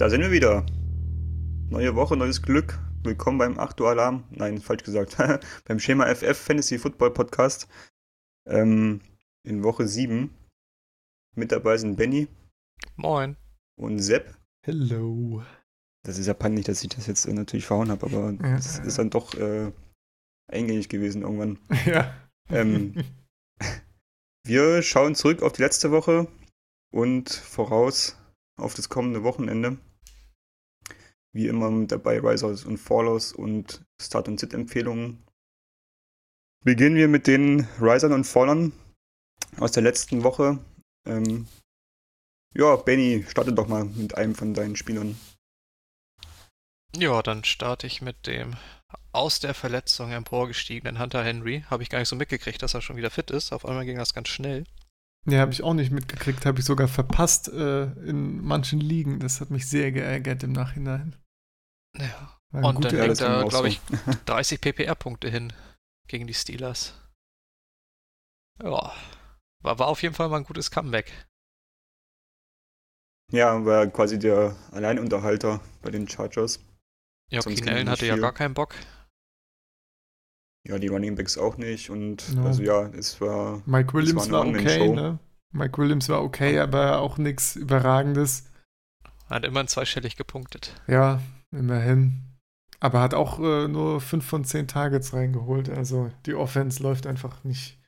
Da sind wir wieder. Neue Woche, neues Glück. Willkommen beim 8 Uhr Alarm. Nein, falsch gesagt. beim Schema FF Fantasy Football Podcast. Ähm, in Woche 7. Mit dabei sind Benny. Moin. Und Sepp. Hello. Das ist ja peinlich, dass ich das jetzt äh, natürlich verhauen habe, aber ja. das ist dann doch äh, eingängig gewesen irgendwann. Ja. Ähm, wir schauen zurück auf die letzte Woche und voraus auf das kommende Wochenende. Wie immer mit dabei Risers und Fallers und Start- und Sit-Empfehlungen. Beginnen wir mit den Risern und Fallern aus der letzten Woche. Ähm, ja, Benny, starte doch mal mit einem von deinen Spielern. Ja, dann starte ich mit dem aus der Verletzung emporgestiegenen Hunter Henry. Habe ich gar nicht so mitgekriegt, dass er schon wieder fit ist. Auf einmal ging das ganz schnell. Ja, habe ich auch nicht mitgekriegt, habe ich sogar verpasst äh, in manchen Ligen. Das hat mich sehr geärgert im Nachhinein. Ja. Und dann legt er, glaube ich, 30 PPR-Punkte hin gegen die Steelers. Ja, war, war auf jeden Fall mal ein gutes Comeback. Ja, war quasi der Alleinunterhalter bei den Chargers. Ja, Keen Allen hatte ja gar keinen Bock. Ja, die Running Backs auch nicht und no. also ja, es war. Mike Williams war, war okay, ne? Mike Williams war okay, aber auch nichts Überragendes. Hat immerhin zweistellig gepunktet. Ja, immerhin. Aber hat auch äh, nur 5 von 10 Targets reingeholt. Also die Offense läuft einfach nicht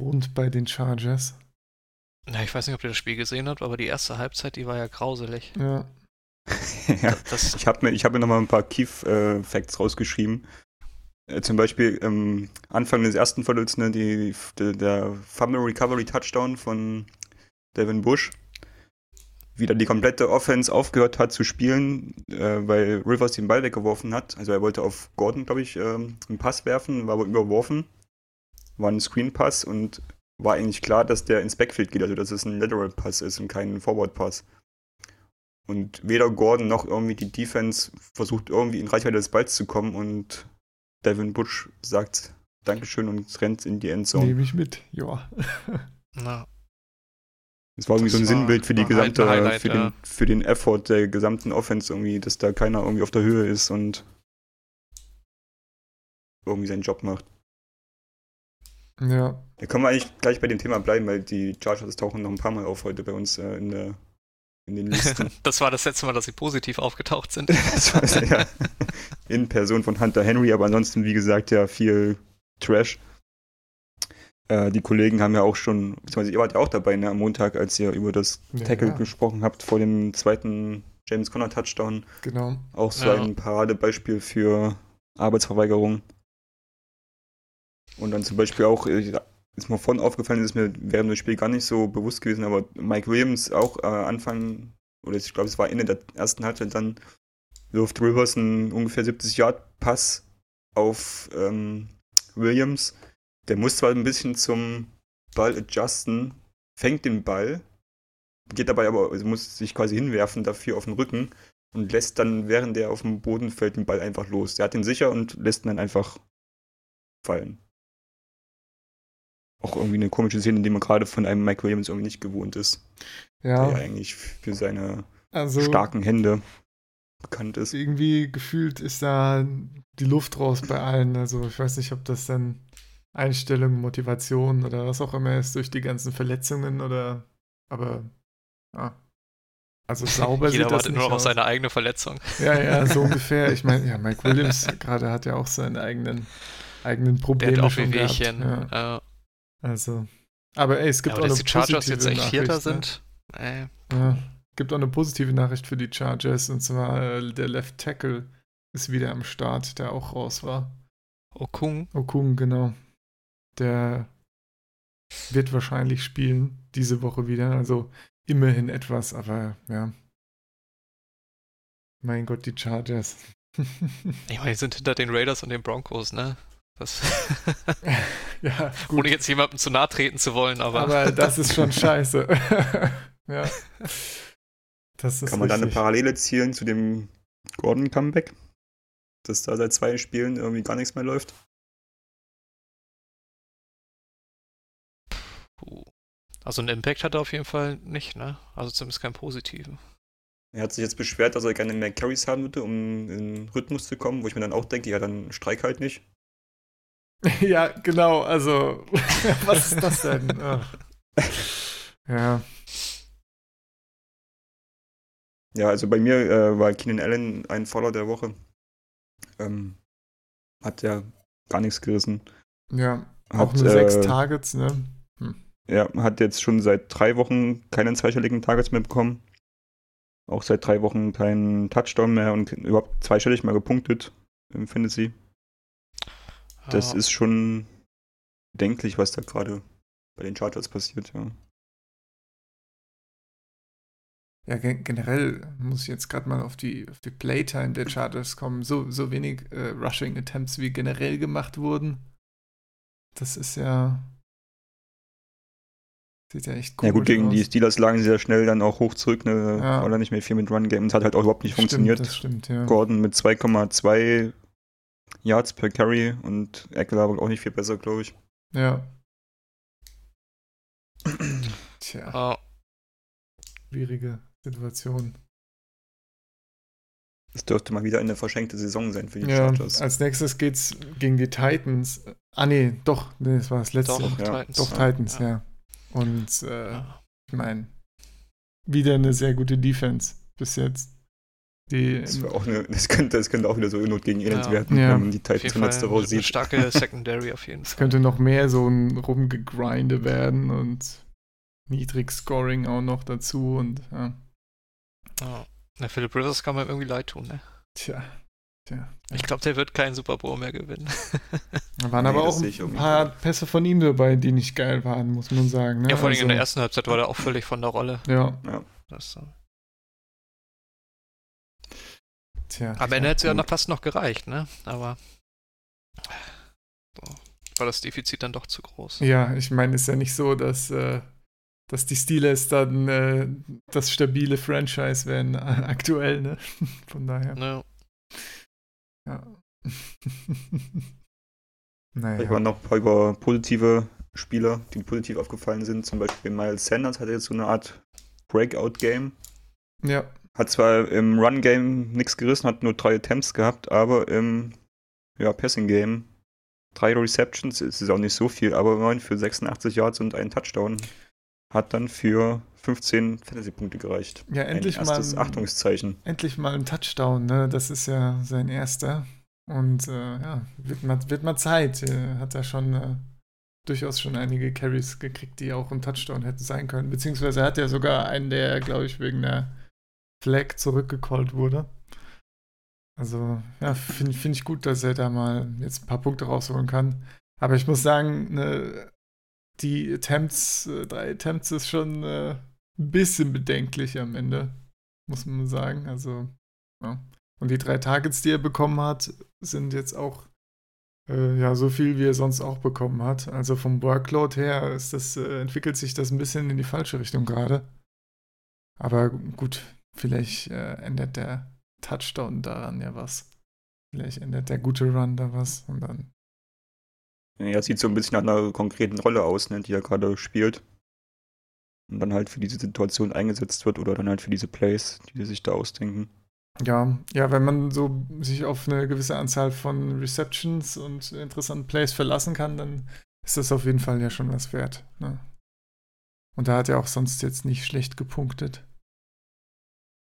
rund bei den Chargers. Na, ich weiß nicht, ob ihr das Spiel gesehen habt, aber die erste Halbzeit, die war ja grauselig. Ja. ja das, ich habe mir, hab mir nochmal ein paar Key-Facts rausgeschrieben. Äh, zum Beispiel ähm, Anfang des ersten Viertels, ne, die, die, der Fumble Recovery Touchdown von Devin Bush. Wieder die komplette Offense aufgehört hat zu spielen, äh, weil Rivers den Ball weggeworfen hat. Also er wollte auf Gordon, glaube ich, ähm, einen Pass werfen, war aber überworfen. War ein Screen Pass und war eigentlich klar, dass der ins Backfield geht, also dass es ein Lateral Pass ist und kein Forward Pass. Und weder Gordon noch irgendwie die Defense versucht irgendwie in Reichweite des Balls zu kommen und Devin Butch sagt Dankeschön und rennt in die Endzone. Nehme ich mit, ja. Na. Das war irgendwie das so ein Sinnbild für die gesamte, Highlight, für, ja. den, für den Effort der gesamten Offense irgendwie, dass da keiner irgendwie auf der Höhe ist und irgendwie seinen Job macht. Ja. Da können wir eigentlich gleich bei dem Thema bleiben, weil die Chargers tauchen noch ein paar Mal auf heute bei uns äh, in der in den Listen. das war das letzte Mal, dass sie positiv aufgetaucht sind. das war ja in Person von Hunter Henry, aber ansonsten, wie gesagt, ja viel Trash. Äh, die Kollegen haben ja auch schon, beziehungsweise ihr wart ja auch dabei ne, am Montag, als ihr über das ja, Tackle ja. gesprochen habt vor dem zweiten James Conner Touchdown. Genau. Auch so ja. ein Paradebeispiel für Arbeitsverweigerung. Und dann zum Beispiel auch, ist mir vorhin aufgefallen, ist mir während des Spiels gar nicht so bewusst gewesen, aber Mike Williams auch äh, Anfang, oder ich glaube, es war Ende der ersten Halbzeit, dann wirft Rivers einen ungefähr 70 Yard Pass auf ähm, Williams. Der muss zwar ein bisschen zum Ball adjusten, fängt den Ball, geht dabei aber, also muss sich quasi hinwerfen dafür auf den Rücken und lässt dann, während der auf dem Boden fällt, den Ball einfach los. Der hat ihn sicher und lässt ihn dann einfach fallen auch irgendwie eine komische Szene, die man gerade von einem Mike Williams irgendwie nicht gewohnt ist. Ja. Der ja eigentlich für seine also, starken Hände bekannt ist. Irgendwie gefühlt ist da die Luft raus bei allen. Also ich weiß nicht, ob das dann Einstellung, Motivation oder was auch immer ist durch die ganzen Verletzungen oder aber ja. Also sauber Jeder sieht das wartet nur noch auf seine eigene Verletzung. Ja, ja, so ungefähr. Ich meine, ja, Mike Williams gerade hat ja auch seine eigenen eigenen Probleme Der hat auch schon Wehwehchen. gehabt. Ja. Also, aber ey, es gibt ja, auch eine die Chargers positive jetzt echt Nachricht, Vierter ne? sind. Äh. Ja, gibt auch eine positive Nachricht für die Chargers und zwar äh, der Left Tackle ist wieder am Start, der auch raus war. Okung. Okung, genau. Der wird wahrscheinlich spielen diese Woche wieder, also immerhin etwas, aber ja. Mein Gott, die Chargers. ich meine, die sind hinter den Raiders und den Broncos, ne? Das ja, gut. Ohne jetzt jemandem zu nahe treten zu wollen, aber. Aber das ist schon scheiße. ja. Das ist Kann man da richtig. eine Parallele zielen zu dem Gordon-Comeback? Dass da seit zwei Spielen irgendwie gar nichts mehr läuft? Also einen Impact hat er auf jeden Fall nicht, ne? Also zumindest keinen positiven. Er hat sich jetzt beschwert, dass er gerne mehr Carries haben würde, um in Rhythmus zu kommen, wo ich mir dann auch denke, ja, dann streik halt nicht. ja, genau, also, was ist das denn? Ja. Ja, also bei mir äh, war Keenan Allen ein Follower der Woche. Ähm, hat ja gar nichts gerissen. Ja, auch hat, nur sechs äh, Targets, ne? Hm. Ja, hat jetzt schon seit drei Wochen keinen zweistelligen Targets mehr bekommen. Auch seit drei Wochen keinen Touchdown mehr und überhaupt zweistellig mal gepunktet im Fantasy. Das ah. ist schon bedenklich, was da gerade bei den Chargers passiert, ja. Ja, gen generell muss ich jetzt gerade mal auf die, auf die Playtime der Chargers kommen. So, so wenig äh, Rushing Attempts wie generell gemacht wurden. Das ist ja. Sieht ja echt cool aus. Ja, gut, gegen aus. die Steelers lagen sie sehr schnell dann auch hoch zurück, ne? Ja. War da nicht mehr viel mit Run Game. Es hat halt auch überhaupt nicht stimmt, funktioniert. Das stimmt, ja. Gordon mit 2,2 Yards per Carry und Eckler auch nicht viel besser, glaube ich. Ja. Tja. Oh. Schwierige Situation. Es dürfte mal wieder eine verschenkte Saison sein für die ja, Chargers. Als nächstes geht's gegen die Titans. Ah, nee, doch, nee, das war das letzte. Doch, ja. Titans. Doch, Titans, ja. ja. Und äh, ich meine, wieder eine sehr gute Defense bis jetzt. Die, das, auch eine, das, könnte, das könnte auch wieder so Not gegen Elends ja. werden, ja. wenn man die Titans von letzter Woche sieht. Eine starke Secondary auf jeden Fall. Es könnte noch mehr so ein Rumgegrinde werden und niedrig Scoring auch noch dazu und ja. Oh. Na, Philip Rivers kann man irgendwie leid tun, ne? Tja. Tja. Ich glaube, der wird keinen Super Bowl mehr gewinnen. Da waren nee, aber auch ein paar Pässe von ihm dabei, die nicht geil waren, muss man sagen. Ne? Ja, vor allem also, in der ersten Halbzeit war der auch völlig von der Rolle. Ja. ja. Das, Tja. Am Ende hätte es ja noch fast noch gereicht, ne? Aber so, war das Defizit dann doch zu groß. Ja, ich meine, es ist ja nicht so, dass äh, dass die Steelers dann äh, das stabile Franchise werden äh, aktuell, ne? Von daher. No. Ja. naja. Ich war noch ein paar über positive Spieler, die positiv aufgefallen sind. Zum Beispiel Miles Sanders hatte jetzt so eine Art Breakout-Game. Ja. Hat zwar im Run-Game nichts gerissen, hat nur drei Attempts gehabt, aber im ja, Passing-Game drei Receptions, ist auch nicht so viel, aber immerhin für 86 Yards und einen Touchdown hat dann für 15 Fantasy-Punkte gereicht. Ja, endlich ein erstes mal. Achtungszeichen. Endlich mal ein Touchdown, ne? Das ist ja sein erster. Und äh, ja, wird mal, wird mal Zeit. Er hat da schon äh, durchaus schon einige Carries gekriegt, die auch ein Touchdown hätten sein können. Beziehungsweise er hat ja sogar einen, der, glaube ich, wegen der Flag zurückgecallt wurde. Also, ja, finde find ich gut, dass er da mal jetzt ein paar Punkte rausholen kann. Aber ich muss sagen, ne, die Attempts, äh, drei Attempts ist schon äh, ein bisschen bedenklich am Ende, muss man sagen. Also, ja. Und die drei Targets, die er bekommen hat, sind jetzt auch äh, ja so viel, wie er sonst auch bekommen hat. Also vom Workload her das, äh, entwickelt sich das ein bisschen in die falsche Richtung gerade. Aber gut, vielleicht äh, ändert der Touchdown daran ja was. Vielleicht ändert der gute Run da was und dann ja, sieht so ein bisschen nach einer konkreten Rolle aus, ne, die er gerade spielt. Und dann halt für diese Situation eingesetzt wird oder dann halt für diese Plays, die sie sich da ausdenken. Ja, ja, wenn man so sich auf eine gewisse Anzahl von Receptions und interessanten Plays verlassen kann, dann ist das auf jeden Fall ja schon was wert. Ne? Und da hat er auch sonst jetzt nicht schlecht gepunktet.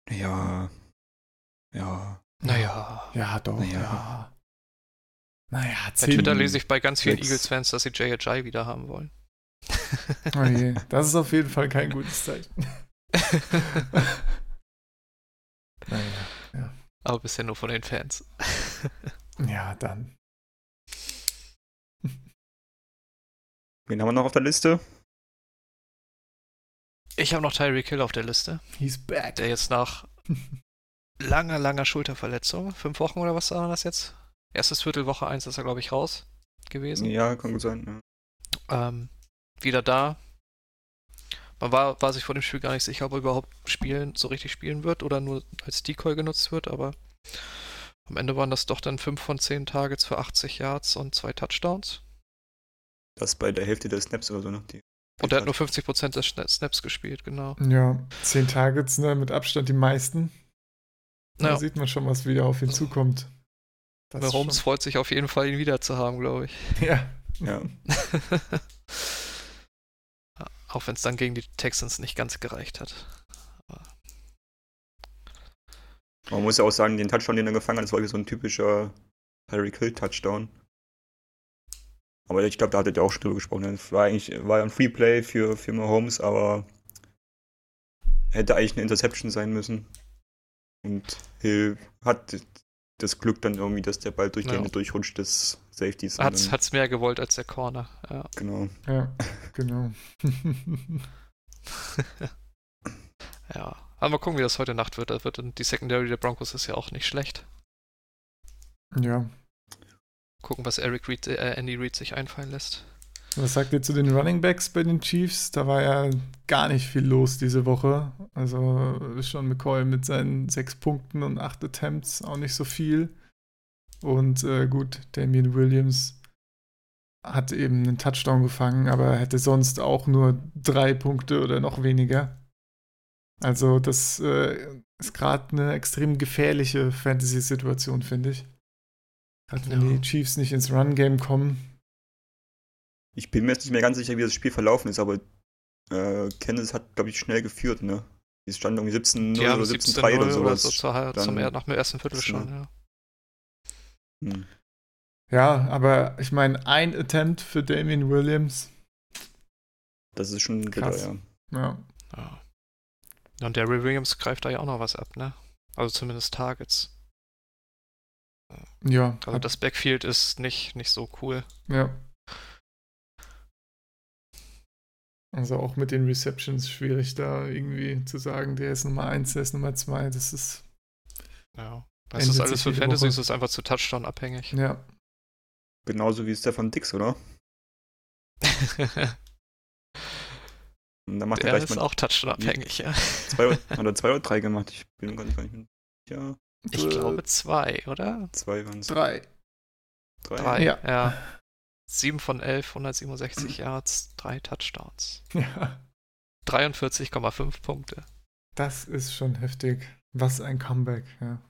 Ja. Ja. Naja. Ja, doch. Naja. Ja. Naja, Bei Twitter lese ich bei ganz vielen Eagles-Fans, dass sie JHI wieder haben wollen. Oh je, das ist auf jeden Fall kein gutes Zeichen. naja, ja. Aber bisher nur von den Fans. ja, dann. Wen haben wir noch auf der Liste? Ich habe noch Tyreek Hill auf der Liste. He's back. Der jetzt nach langer, langer Schulterverletzung, fünf Wochen oder was war das jetzt? Erstes Viertel, Woche 1 ist er, glaube ich, raus gewesen. Ja, kann gut sein. Ja. Ähm, wieder da. Man war, war sich vor dem Spiel gar nicht sicher, ob er überhaupt spielen, so richtig spielen wird oder nur als Decoy genutzt wird, aber am Ende waren das doch dann 5 von 10 Targets für 80 Yards und zwei Touchdowns. Das bei der Hälfte der Snaps oder so, ne? Die und er hat nur 50% des Snaps gespielt, genau. Ja, 10 Targets, ne, mit Abstand die meisten Da sieht man schon, was wieder auf ihn zukommt. Das Holmes schon... freut sich auf jeden Fall, ihn wieder zu haben, glaube ich. Ja. Ja. Auch wenn es dann gegen die Texans nicht ganz gereicht hat. Aber Man muss ja auch sagen, den Touchdown, den er gefangen hat, das war so ein typischer Harry Kill Touchdown. Aber ich glaube, da hattet ihr auch schon drüber gesprochen. Das war eigentlich war ein Free Play für, für Mahomes, aber hätte eigentlich eine Interception sein müssen. Und Hill hat das Glück dann irgendwie, dass der Ball durch die ja. Hände durchrutscht des Safeties. Hat es mehr gewollt als der Corner. Ja. Genau. Ja, genau. ja. Aber mal gucken, wie das heute Nacht wird. Das wird die Secondary der Broncos ist ja auch nicht schlecht. Ja. Gucken, was Eric Reed, äh, Andy Reid sich einfallen lässt. Was sagt ihr zu den Running Backs bei den Chiefs? Da war ja gar nicht viel los diese Woche. Also schon McCoy mit seinen sechs Punkten und acht Attempts auch nicht so viel. Und äh, gut, Damian Williams hat eben einen Touchdown gefangen, aber hätte sonst auch nur drei Punkte oder noch weniger. Also das äh, ist gerade eine extrem gefährliche Fantasy-Situation, finde ich. Gerade wenn ja. die Chiefs nicht ins Run-Game kommen, ich bin mir jetzt nicht mehr ganz sicher, wie das Spiel verlaufen ist, aber äh, Kansas hat, glaube ich, schnell geführt, ne? Es stand irgendwie 17-0 oder 17-3 oder sowas. So zur, Dann, zum, nach dem ersten Viertel schon, ja. Hm. Ja, aber ich meine, ein Attempt für Damien Williams. Das ist schon bitter, ja. ja. ja. Und der Williams greift da ja auch noch was ab, ne? Also zumindest Targets. Ja. Also das Backfield ist nicht, nicht so cool. Ja. Also auch mit den Receptions schwierig da irgendwie zu sagen, der ist Nummer 1, der ist Nummer 2. Das ist. Ja. Das ist alles für Fantasy, ist es einfach zu Touchdown abhängig. Ja. Genauso wie Stefan Dix, oder? Und dann macht der er gleich ist mal auch Touchdown abhängig, ja. Zwei oder zwei oder drei gemacht, ich bin gar nicht, gar nicht ja. Ich glaube zwei, oder? Zwei waren es. Drei. Drei. Drei, ja. ja. 7 von 11, 167 Yards, 3 Touchdowns. Ja. 43,5 Punkte. Das ist schon heftig. Was ein Comeback, ja.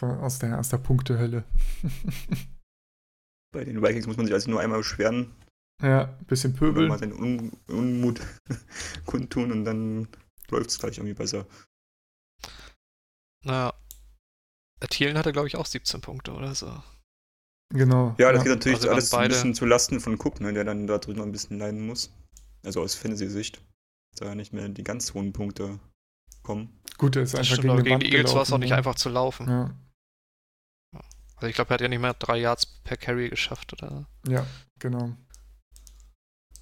Aus der, aus der Punktehölle. Bei den Vikings muss man sich also nur einmal beschweren. Ja, ein bisschen pöbeln. Mal seinen Un Unmut kundtun und dann läuft es gleich irgendwie besser. Naja. Thielen hatte, glaube ich, auch 17 Punkte oder so. Genau. Ja, das ja. geht natürlich also alles ein bisschen zu Lasten von Cook, ne, der dann da drüben ein bisschen leiden muss. Also aus Fantasy-Sicht. Da nicht mehr die ganz hohen Punkte kommen. Gut, er ist einfach gegen, gegen die Eagles war es auch nicht ne? einfach zu laufen. Ja. Also ich glaube, er hat ja nicht mehr drei Yards per Carry geschafft, oder? Ja, genau.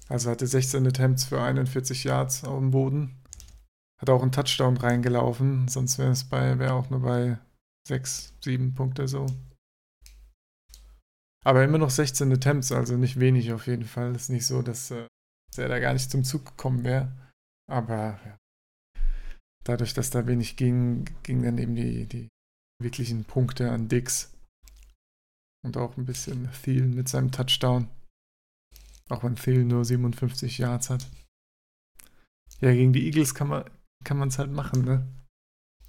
Also hatte 16 Attempts für 41 Yards auf dem Boden. Hat auch einen Touchdown reingelaufen, sonst wäre es bei, wäre auch nur bei 6, 7 Punkte so. Aber immer noch 16 Attempts, also nicht wenig auf jeden Fall. Ist nicht so, dass, äh, dass er da gar nicht zum Zug gekommen wäre. Aber ja. dadurch, dass da wenig ging, ging dann eben die, die wirklichen Punkte an Dix. Und auch ein bisschen Thielen mit seinem Touchdown. Auch wenn Thielen nur 57 Yards hat. Ja, gegen die Eagles kann man es halt machen, ne?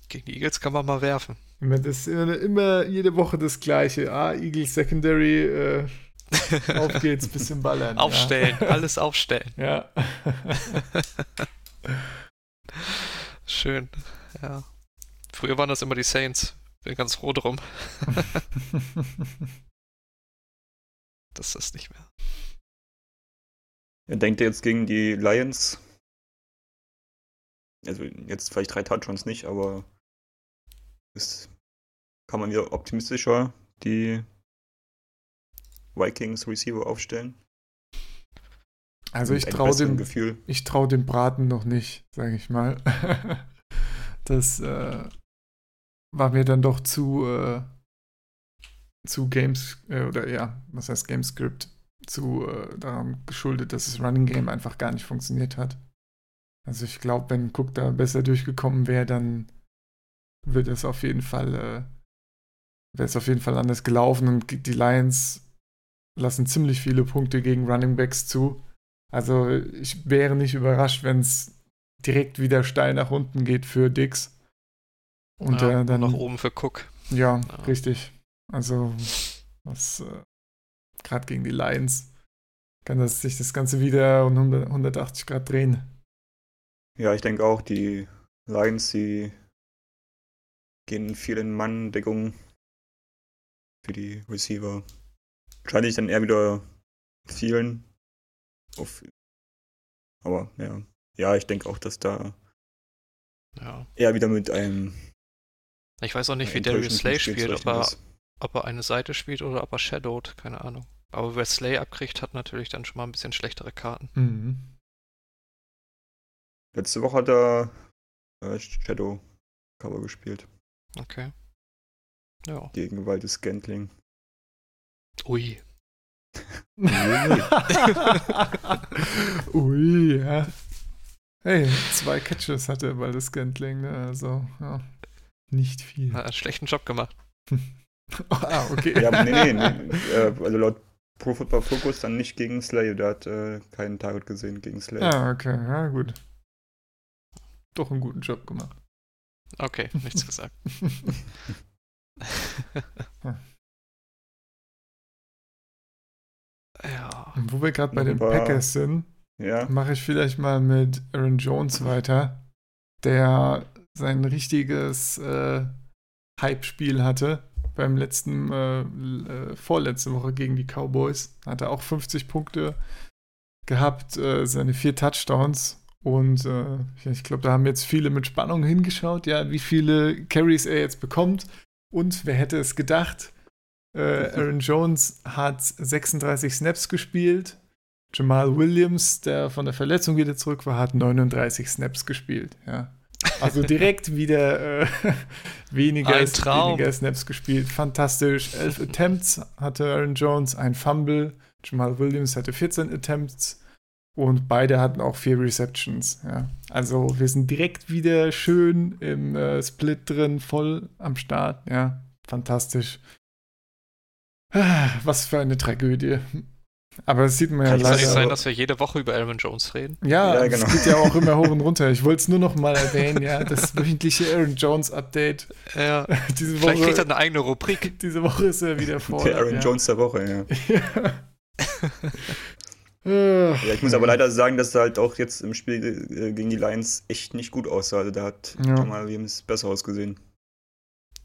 Gegen die Eagles kann man mal werfen. Immer, das, immer, immer jede Woche das Gleiche. Ah, Eagles Secondary, äh, auf geht's, bisschen ballern. Aufstellen, ja. alles aufstellen. Ja. Schön, ja. Früher waren das immer die Saints. Bin ganz froh drum. das ist nicht mehr. Er denkt jetzt gegen die Lions. Also jetzt vielleicht drei Touchdowns nicht, aber ist, kann man wieder optimistischer die Vikings Receiver aufstellen. Also ich traue dem Gefühl. Ich traue dem Braten noch nicht, sage ich mal. das äh, war mir dann doch zu äh, zu Games äh, oder ja, was heißt Gamescript zu äh, daran geschuldet, dass das Running Game einfach gar nicht funktioniert hat. Also ich glaube, wenn Cook da besser durchgekommen wäre, dann wird es auf jeden Fall, äh, wäre es auf jeden Fall anders gelaufen und die Lions lassen ziemlich viele Punkte gegen Running Backs zu. Also ich wäre nicht überrascht, wenn es direkt wieder steil nach unten geht für Dix. Und ja, der dann. nach oben für Cook. Ja, Ja. richtig. Also, was äh, gerade gegen die Lions kann das sich das Ganze wieder um 100, 180 Grad drehen. Ja, ich denke auch, die Lions, die gehen viel in Mann-Deckung für die Receiver. Wahrscheinlich dann eher wieder vielen. Auf, aber ja. Ja, ich denke auch, dass da Ja. eher wieder mit einem Ich weiß auch nicht, wie Darius Slay spielt, ob er, ob er eine Seite spielt oder ob er shadowed, keine Ahnung. Aber wer Slay abkriegt, hat natürlich dann schon mal ein bisschen schlechtere Karten. Mhm. Letzte Woche hat er äh, Shadow Cover gespielt Okay. Ja. gegen Waldes Scantling. Ui. Ui, ja. Hey, zwei Catches hatte bei das Scantling, ne? also ja, nicht viel. Hat einen schlechten Job gemacht. ah, okay. Ja, aber nee, nee, nee. Äh, also laut Pro Football Focus dann nicht gegen Slay. Der hat äh, keinen Target gesehen gegen Slay. Ah, okay, ja, gut. Doch einen guten Job gemacht. Okay, nichts gesagt. ja. Und Wo wir gerade bei den Packers sind, Ja, mache ich vielleicht mal mit Aaron Jones weiter, der sein richtiges äh, Hype-Spiel hatte beim letzten, äh, äh, vorletzte Woche gegen die Cowboys. Hat er auch 50 Punkte gehabt, äh, seine vier Touchdowns. Und äh, ich glaube, da haben jetzt viele mit Spannung hingeschaut, ja, wie viele Carries er jetzt bekommt. Und wer hätte es gedacht? Äh, Aaron Jones hat 36 Snaps gespielt. Jamal Williams, der von der Verletzung wieder zurück war, hat 39 Snaps gespielt. Ja. Also direkt wieder äh, weniger, weniger Snaps gespielt. Fantastisch. Elf Attempts hatte Aaron Jones, ein Fumble. Jamal Williams hatte 14 Attempts und beide hatten auch vier Receptions. Ja. Also wir sind direkt wieder schön im äh, Split drin, voll am Start. Ja, fantastisch. Ah, Was für eine Tragödie. Aber das sieht man ja Kann es leider. nicht sein, dass wir jede Woche über Aaron Jones reden? Ja, Ja, es genau. geht ja auch immer hoch und runter. Ich wollte es nur noch mal erwähnen, ja, das wöchentliche Aaron Jones Update. Ja. Diese Vielleicht kriegt er Woche, eine eigene Rubrik. diese Woche ist er wieder vor. der Aaron ja. Jones der Woche, ja. Ja. Ja, ich muss aber leider sagen, dass er halt auch jetzt im Spiel äh, gegen die Lions echt nicht gut aussah. Also da hat Ja. Jamal Williams besser ausgesehen.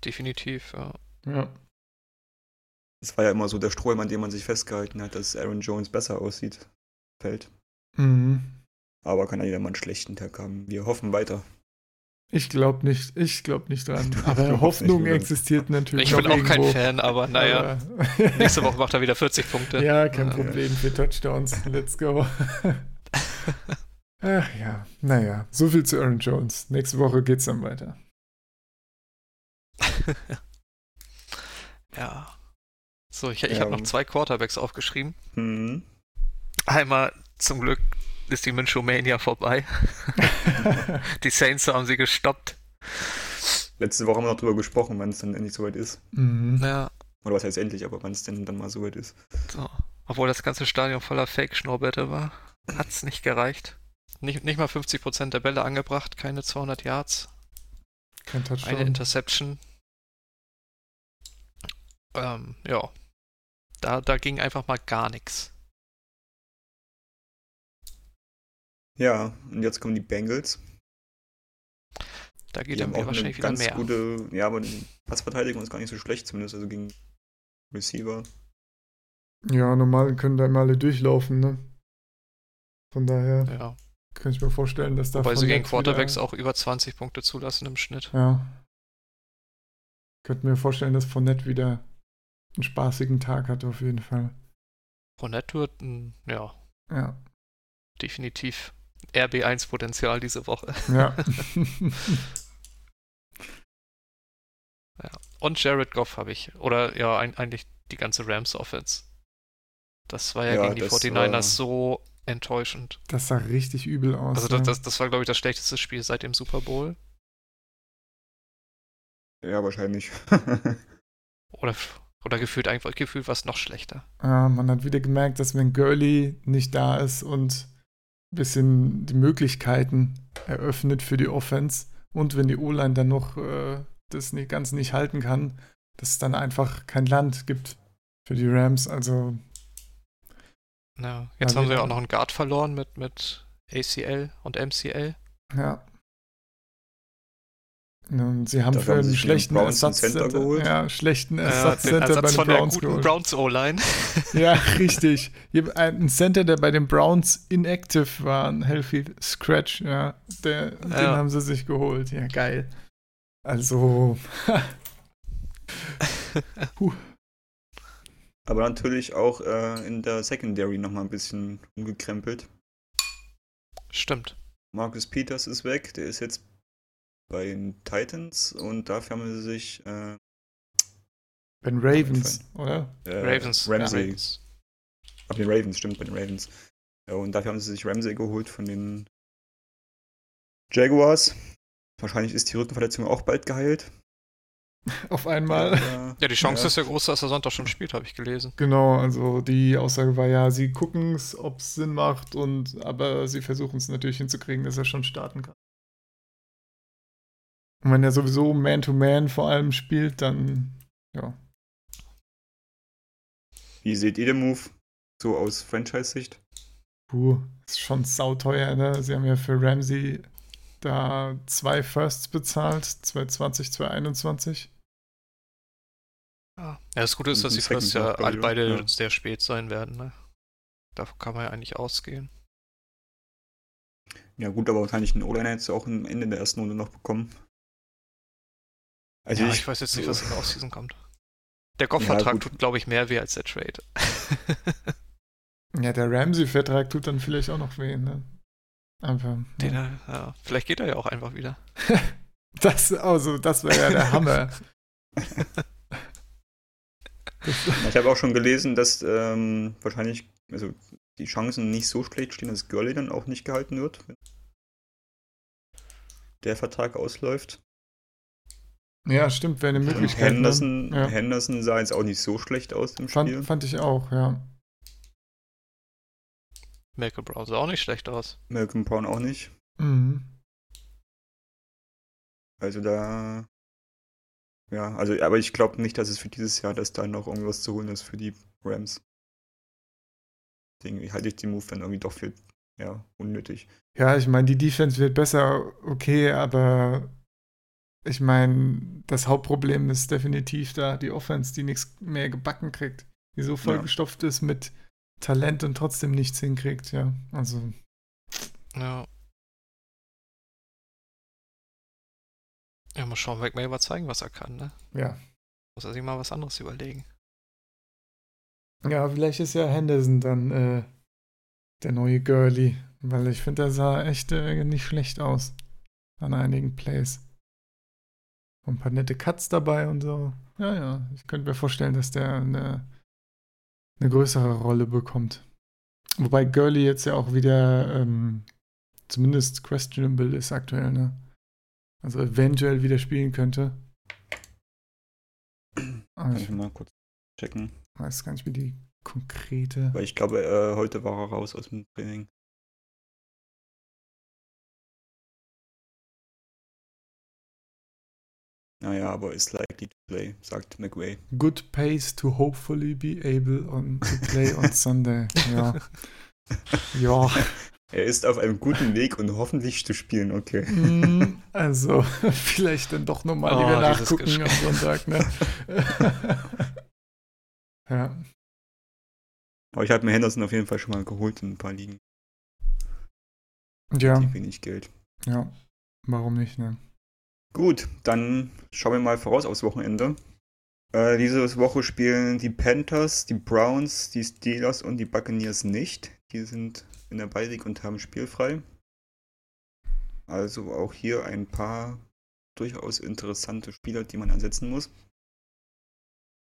Definitiv, ja. ja. Das war ja immer so der Strom, an dem man sich festgehalten hat, dass Aaron Jones besser aussieht. Fällt. Mhm. Aber kann ja jeder mal einen schlechten Tag haben. Wir hoffen weiter. Ich glaube nicht, ich glaube nicht dran. Aber Hoffnung existiert natürlich Ich bin noch auch kein. Fan, aber naja. Aber- Nächste Woche macht er wieder 40 Punkte. Ja, kein Ja. Problem für Touchdowns. Let's go. Ach ja, naja, so viel zu Aaron Jones. Nächste Woche geht's dann weiter. ja. So, ich, ich Ja, habe noch zwei Quarterbacks aufgeschrieben. Hm. Einmal zum Glück ist die Minshomania vorbei. Die Saints haben sie gestoppt. Letzte Woche haben wir noch drüber gesprochen, wann es dann endlich soweit ist. mhm. Ja, Oder was heißt endlich, aber wann es denn dann mal soweit ist. so. Obwohl das ganze Stadion voller Fake-Schnurrbärte war, hat's nicht gereicht. Nicht, nicht mal 50% der Bälle angebracht, keine 200 Yards, Kein eine Touchdown. Interception. Ähm, ja. Da, da ging einfach mal gar nichts. Ja, und jetzt kommen die Bengals. Da geht Die dann auch wahrscheinlich eine wieder ganz mehr. gute, ja, aber die Passverteidigung ist gar nicht so schlecht, zumindest also gegen Receiver. Ja, normal können da immer alle durchlaufen, ne? Von daher Ja. kann ich mir vorstellen, dass da Wobei sie gegen Quarterbacks auch über 20 Punkte zulassen im Schnitt. Ja. Könnte mir vorstellen, dass Fournette wieder einen spaßigen Tag hat, auf jeden Fall. Fournette wird, ein, ja, Ja. definitiv RB1-Potenzial diese Woche. Ja. Und Jared Goff habe ich. Oder ja, ein, eigentlich die ganze Rams-Offense. Das war ja, Ja, gegen die das 49ers war- so enttäuschend. das sah richtig übel aus. Also das, ja. das, das war, glaube ich, das schlechteste Spiel seit dem Super Bowl. Ja, wahrscheinlich. Oder, oder gefühlt einfach gefühlt was noch schlechter. Ja, man hat wieder gemerkt, dass wenn Gurley nicht da ist und bisschen die Möglichkeiten eröffnet für die Offense und wenn die O-Line dann noch äh, das nicht, ganz nicht halten kann, dass es dann einfach kein Land gibt für die Rams. Also. Ja, jetzt haben sie ja auch noch einen Guard verloren mit, mit ACL und MCL. Ja. Und sie haben für einen schlechten Ersatzcenter geholt. Ja, schlechten Ersatzcenter ja, Ersatz bei den Browns geholt. Browns O-Line. ja, richtig. Ein Center, der bei den Browns inactive war, ein Healthy Scratch, ja, der, ja. den haben sie sich geholt. Ja, geil. Also. Aber natürlich auch äh, in der Secondary nochmal ein bisschen umgekrempelt. Stimmt. Marcus Peters ist weg, der ist jetzt bei den Titans und dafür haben sie sich äh, bei den Ravens, oder? Äh, Ravens. Ramsey. Ja, Ravens. Bei den Ravens, stimmt, bei den Ravens. Ja, und dafür haben sie sich Ramsey geholt von den Jaguars. Wahrscheinlich ist die Rückenverletzung auch bald geheilt. Auf einmal. Ja, ja die Chance ja. ist ja groß, dass er Sonntag schon spielt, habe ich gelesen. Genau, also die Aussage war ja, sie gucken es, ob es Sinn macht, und aber sie versuchen es natürlich hinzukriegen, dass er schon starten kann. Und wenn er sowieso Man-to-Man -Man vor allem spielt, dann ja. Wie seht ihr den Move so aus Franchise-Sicht? Puh, ist schon sauteuer, ne? Sie haben ja für Ramsey da zwei Firsts bezahlt, 2020, 2021. Ja, das Gute ist, dass die Firsts ja alle beide ja. sehr spät sein werden, ne? Davon kann man ja eigentlich ausgehen. Ja, gut, aber wahrscheinlich einen O-Liner jetzt auch am Ende der ersten Runde noch bekommen. Also ja, ich, ich, weiß jetzt nicht, was in der Offseason kommt. Der Goff-Vertrag ja, tut, glaube ich, mehr weh als der Trade. ja, der Ramsey-Vertrag tut dann vielleicht auch noch weh, ne? Einfach. Den, ja. ja. Vielleicht geht er ja auch einfach wieder. das, also, das wäre ja der Hammer. ich habe auch schon gelesen, dass ähm, wahrscheinlich, also die Chancen nicht so schlecht stehen, dass Gurley dann auch nicht gehalten wird, wenn der Vertrag ausläuft. Ja, stimmt, wäre eine Möglichkeit. Ne? Henderson, ja. Henderson sah jetzt auch nicht so schlecht aus im fand, Spiel. Fand ich auch, ja. Malcolm Brown sah auch nicht schlecht aus. Malcolm Brown auch nicht. Mhm. Also da. Ja, also, aber ich glaube nicht, dass es für dieses Jahr, dass da noch irgendwas zu holen ist für die Rams. Deswegen halte ich den Move dann irgendwie doch für ja, unnötig. Ja, ich meine, die Defense wird besser, okay, aber ich meine, das Hauptproblem ist definitiv da die Offense, die nichts mehr gebacken kriegt. Die so vollgestopft ja. ist mit Talent und trotzdem nichts hinkriegt, ja. Also. Ja. Ja, mal schauen, Sean McMay zeigen, was er kann, ne? Ja. Muss er sich mal was anderes überlegen. Ja, vielleicht ist ja Henderson dann äh, der neue Girlie, weil ich finde, der sah echt äh, nicht schlecht aus an einigen Plays. Ein paar nette Cuts dabei und so. Ja, ja. Ich könnte mir vorstellen, dass der eine, eine größere Rolle bekommt. Wobei Gurley jetzt ja auch wieder ähm, zumindest questionable ist aktuell, ne? Also eventuell wieder spielen könnte. Kann ich mal kurz checken. Weiß gar nicht, wie die konkrete. Weil ich glaube, äh, heute war er raus aus dem Training. Naja, aber is likely to play, sagt McWay. Good pace to hopefully be able on, to play on Sunday. Ja. ja. Er ist auf einem guten Weg und hoffentlich zu spielen, okay. Mm, also, vielleicht dann doch nochmal oh, lieber nachgucken am Sonntag, ne? ja. Aber ich habe mir Henderson auf jeden Fall schon mal geholt in ein paar Ligen. Ja. wenig Geld. Ja, warum nicht, ne? Gut, dann schauen wir mal voraus aufs Wochenende. Äh, diese Woche spielen die Panthers, die Browns, die Steelers und die Buccaneers nicht. Die sind in der Beilig und haben spielfrei. Also auch hier ein paar durchaus interessante Spieler, die man ansetzen muss.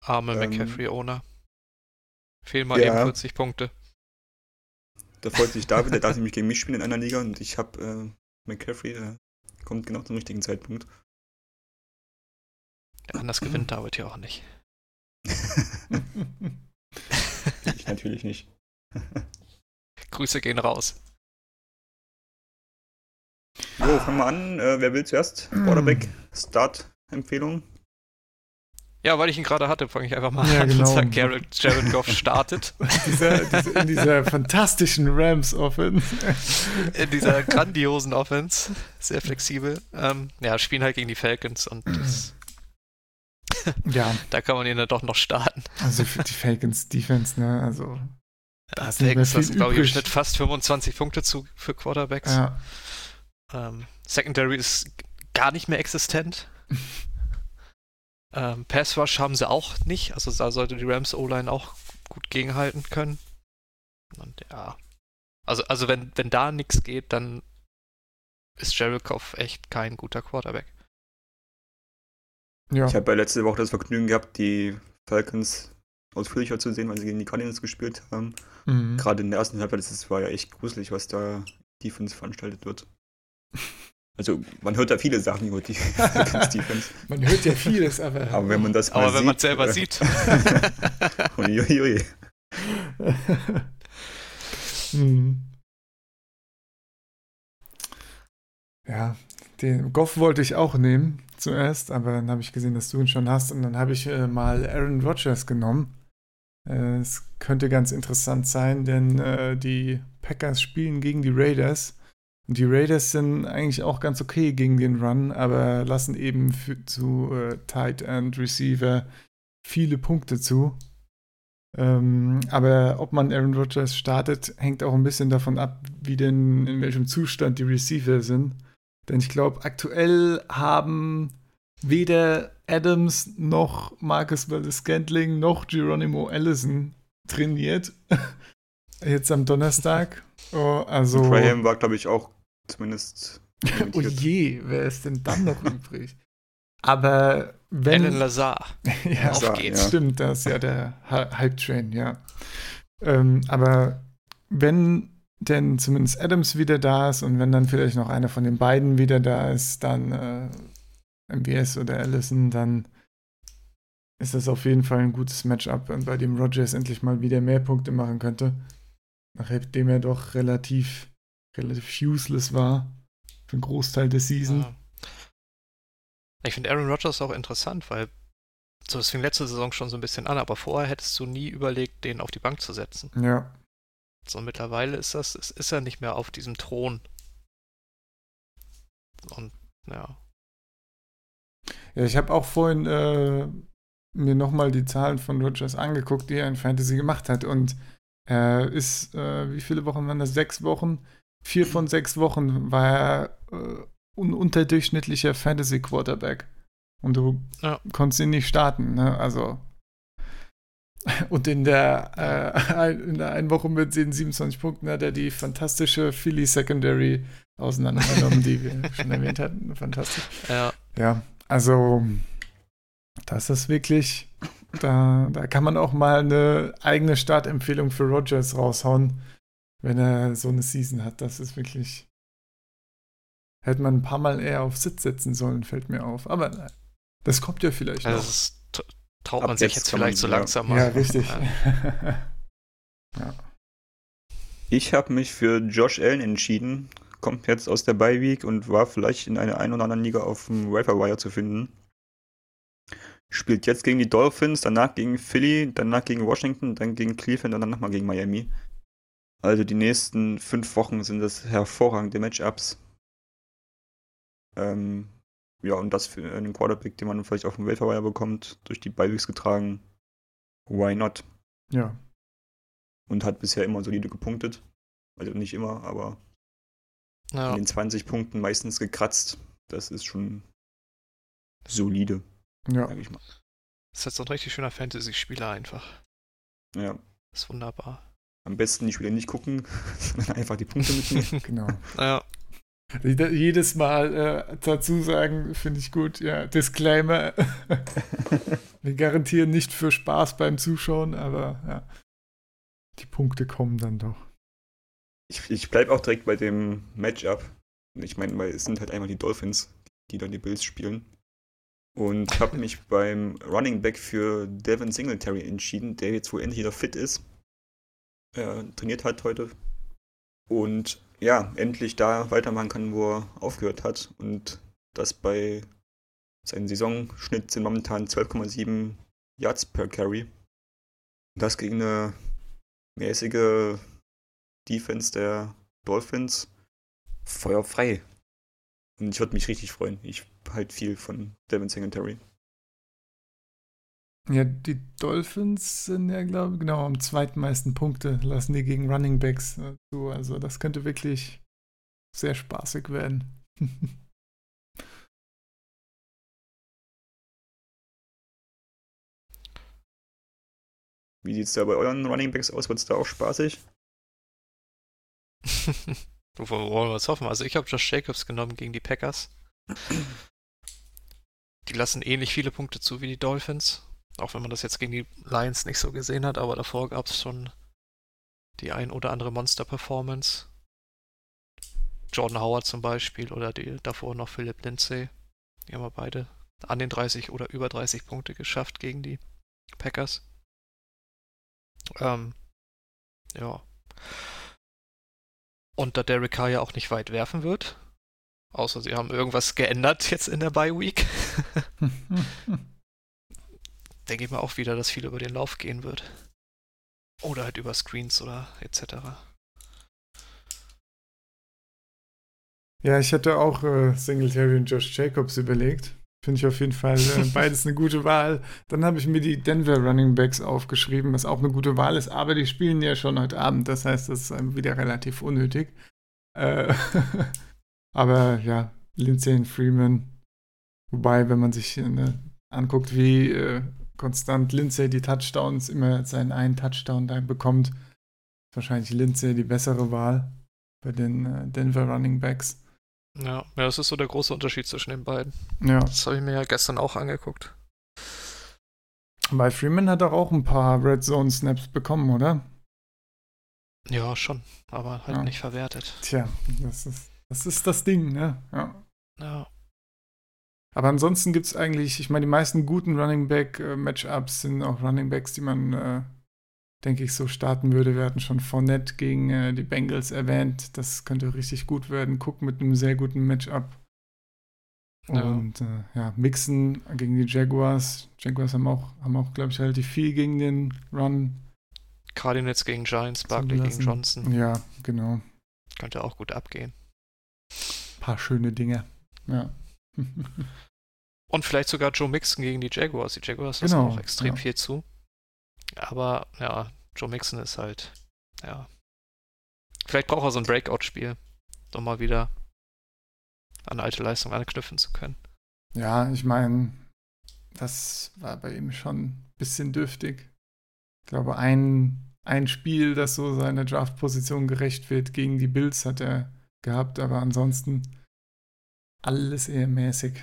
Arme ähm, McCaffrey-Owner. Fehlen mal ja, eben 40 Punkte. Da freut sich David, der darf nämlich gegen mich spielen in einer Liga und ich habe äh, McCaffrey, äh, kommt genau zum richtigen Zeitpunkt. Ja, anders gewinnt David ja auch nicht. ich natürlich nicht. Grüße gehen raus. Jo, fangen wir an. Äh, wer will zuerst? Quarterback, Start Empfehlung? Ja, weil ich ihn gerade hatte, fange ich einfach mal Ja, an genau. und sage, Jared, Jared Goff startet. dieser, dieser, in dieser fantastischen Rams-Offense. in dieser grandiosen Offense. Sehr flexibel. Ähm, ja, spielen halt gegen die Falcons und das, ja, da kann man ihn dann doch noch starten. also für die Falcons Defense, ne, also Da Ja, Falcons lassen, glaube ich, im. Schnitt fast 25 Punkte zu für Quarterbacks. ja, Ähm, Secondary ist gar nicht mehr existent. ähm, Pass Rush haben sie auch nicht. Also da sollte die Rams O-Line auch gut gegenhalten können. Und ja. Also, also wenn, wenn da nichts geht, dann ist Jared Goff echt kein guter Quarterback. ja. Ich habe ja letzte Woche das Vergnügen gehabt, die Falcons ausführlicher zu sehen, weil sie gegen die Cardinals gespielt haben. Mhm. Gerade in der ersten Halbzeit, das war ja echt gruselig, was da Defense veranstaltet wird. Also, man hört da viele Sachen über die Falcons Defense. Man hört ja vieles, aber. Aber wenn man das mal Aber wenn man sieht, es selber äh, sieht. Uiuiui. Mhm. Ja, den Goff wollte ich auch nehmen zuerst, aber dann habe ich gesehen, dass du ihn schon hast und dann habe ich äh, mal Aaron Rodgers genommen. Äh, es könnte ganz interessant sein, denn äh, die Packers spielen gegen die Raiders die Raiders sind eigentlich auch ganz okay gegen den Run, aber lassen eben für, zu äh, Tight End Receiver viele Punkte zu. Ähm, aber ob man Aaron Rodgers startet, hängt auch ein bisschen davon ab, wie denn in welchem Zustand die Receiver sind. Denn ich glaube, aktuell haben weder Adams noch Marcus Valdes-Scantling noch Geronimo Allison trainiert. Jetzt am Donnerstag. Oh, also. Graham war, glaube ich, auch zumindest. Oh je, wer ist denn dann noch übrig? Aber wenn. Alan Lazar. ja, Auf Lazar, geht's. ja. Stimmt, das ist ja der Hy- Hype-Train, ja. Ähm, aber wenn denn zumindest Adams wieder da ist und wenn dann vielleicht noch einer von den beiden wieder da ist, dann äh, MBS oder Allison, dann ist das auf jeden Fall ein gutes Matchup, und bei dem Rogers endlich mal wieder mehr Punkte machen könnte. Nachdem er doch relativ, relativ useless war für einen Großteil der Season. Ja. Ich finde Aaron Rodgers auch interessant, weil so das fing letzte Saison schon so ein bisschen an, aber vorher hättest du nie überlegt, den auf die Bank zu setzen. Ja. So mittlerweile ist das, ist, ist er nicht mehr auf diesem Thron. Und ja. Ja, ich habe auch vorhin äh, mir nochmal die Zahlen von Rogers angeguckt, die er in Fantasy gemacht hat. Und er ist, äh, wie viele Wochen waren das? Sechs Wochen? Vier von sechs Wochen war er äh, un unterdurchschnittlicher Fantasy-Quarterback. Und du Ja. konntest ihn nicht starten, ne? Also. Und in der, äh, in der einen Woche mit den 27 Punkten hat er die fantastische Philly Secondary auseinandergenommen, die wir schon erwähnt hatten. Fantastisch. Ja, Ja, also das ist wirklich, da, da kann man auch mal eine eigene Startempfehlung für Rogers raushauen, wenn er so eine Season hat. Das ist wirklich, hätte man ein paar Mal eher auf Sitz setzen sollen, fällt mir auf. Aber nein, das kommt ja vielleicht also noch. das traut Ab man sich jetzt vielleicht so langsam mal. Ja, richtig. Ja. Ich habe mich für Josh Allen entschieden. Kommt jetzt aus der Bye Week und war vielleicht in einer ein oder anderen Liga auf dem Waiver Wire zu finden. Spielt jetzt gegen die Dolphins, danach gegen Philly, danach gegen Washington, dann gegen Cleveland und dann nochmal gegen Miami. Also die nächsten fünf Wochen sind das hervorragende Matchups. Ähm, ja, und das für einen Quarterback, den man vielleicht auf dem Waiver Wire bekommt, durch die Bye Weeks getragen. Why not? ja, Und hat bisher immer solide gepunktet. Also nicht immer, aber Ja. an den 20 Punkten meistens gekratzt. Das ist schon solide, ja. sag ich mal. Ist jetzt so ein richtig schöner Fantasy-Spieler einfach. Ja. Ist wunderbar. Am besten die Spieler nicht gucken, sondern einfach die Punkte mitnehmen. genau. Ja, Jede- Jedes Mal äh, dazu sagen, finde ich gut. Ja, Disclaimer. Wir garantieren nicht für Spaß beim Zuschauen, aber ja. Die Punkte kommen dann doch. ich ich bleibe auch direkt bei dem Matchup. Ich meine, weil es sind halt einmal die Dolphins, die dann die Bills spielen. Und habe mich beim Running Back für Devin Singletary entschieden, der jetzt wohl endlich wieder fit ist. Er trainiert halt heute. Und ja, endlich da weitermachen kann, wo er aufgehört hat. Und das bei Sein Saisonschnitt sind momentan 12,7 Yards per Carry. Das gegen eine mäßige Defense der Dolphins feuerfrei. Und ich würde mich richtig freuen. Ich halte viel von Devin Singletary. Ja, die Dolphins sind ja, glaube ich, genau am zweitmeisten Punkte lassen die gegen Running Backs zu. Also das könnte wirklich sehr spaßig werden. Wie sieht es da bei euren Running Backs aus? Wird es da auch spaßig? Wollen wir es hoffen? Also ich habe Josh Jacobs genommen gegen die Packers. Die lassen ähnlich viele Punkte zu wie die Dolphins. Auch wenn man das jetzt gegen die Lions nicht so gesehen hat, aber davor gab es schon die ein oder andere Monster-Performance. Jordan Howard zum Beispiel oder die davor noch Philip Lindsay. Die haben wir beide an den 30 oder über 30 Punkte geschafft gegen die Packers. Ähm, ja. Und da Derek Carr ja auch nicht weit werfen wird, außer sie haben irgendwas geändert jetzt in der Bye Week, denke ich mal auch wieder, dass viel über den Lauf gehen wird. Oder halt über Screens oder etc. Ja, ich hatte auch äh, Singletary und Josh Jacobs überlegt. Finde ich auf jeden Fall äh, beides eine gute Wahl. Dann habe ich mir die Denver Running Backs aufgeschrieben, was auch eine gute Wahl ist, aber die spielen ja schon heute Abend, das heißt, das ist wieder relativ unnötig. Äh, aber ja, Lindsay und Freeman. Wobei, wenn man sich ne, anguckt, wie äh, konstant Lindsay die Touchdowns immer seinen einen Touchdown da bekommt, ist wahrscheinlich Lindsay die bessere Wahl bei den äh, Denver Running Backs. Ja, ja, das ist so der große Unterschied zwischen den beiden. Ja. Das habe ich mir ja gestern auch angeguckt. Bei Freeman hat er auch ein paar Red Zone Snaps bekommen, oder? Ja, schon, aber halt ja. nicht verwertet. Tja, das ist, das ist das Ding, ne? Ja. Ja. Aber ansonsten gibt es eigentlich, ich meine, die meisten guten Running Back äh, Matchups sind auch Running Backs, die man äh, denke ich, so starten würde. Wir hatten schon Fournette gegen äh, die Bengals erwähnt. Das könnte richtig gut werden. Guck mit einem sehr guten Matchup. Und ja, äh, ja Mixen gegen die Jaguars. Jaguars haben auch, haben auch glaube ich, relativ viel gegen den Run. Cardinals gegen Giants, Barkley gegen Johnson. Ja, genau. Könnte auch gut abgehen. Ein paar schöne Dinge. Ja. Und vielleicht sogar Joe Mixon gegen die Jaguars. Die Jaguars genau, lassen auch extrem ja. viel zu. Aber ja, Joe Mixon ist halt, ja. Vielleicht braucht er so ein Breakout-Spiel, um mal wieder an alte Leistung anknüpfen zu können. Ja, ich meine, das war bei ihm schon ein bisschen dürftig. Ich glaube, ein, ein Spiel, das so seiner Draft-Position gerecht wird, gegen die Bills hat er gehabt, aber ansonsten alles eher mäßig.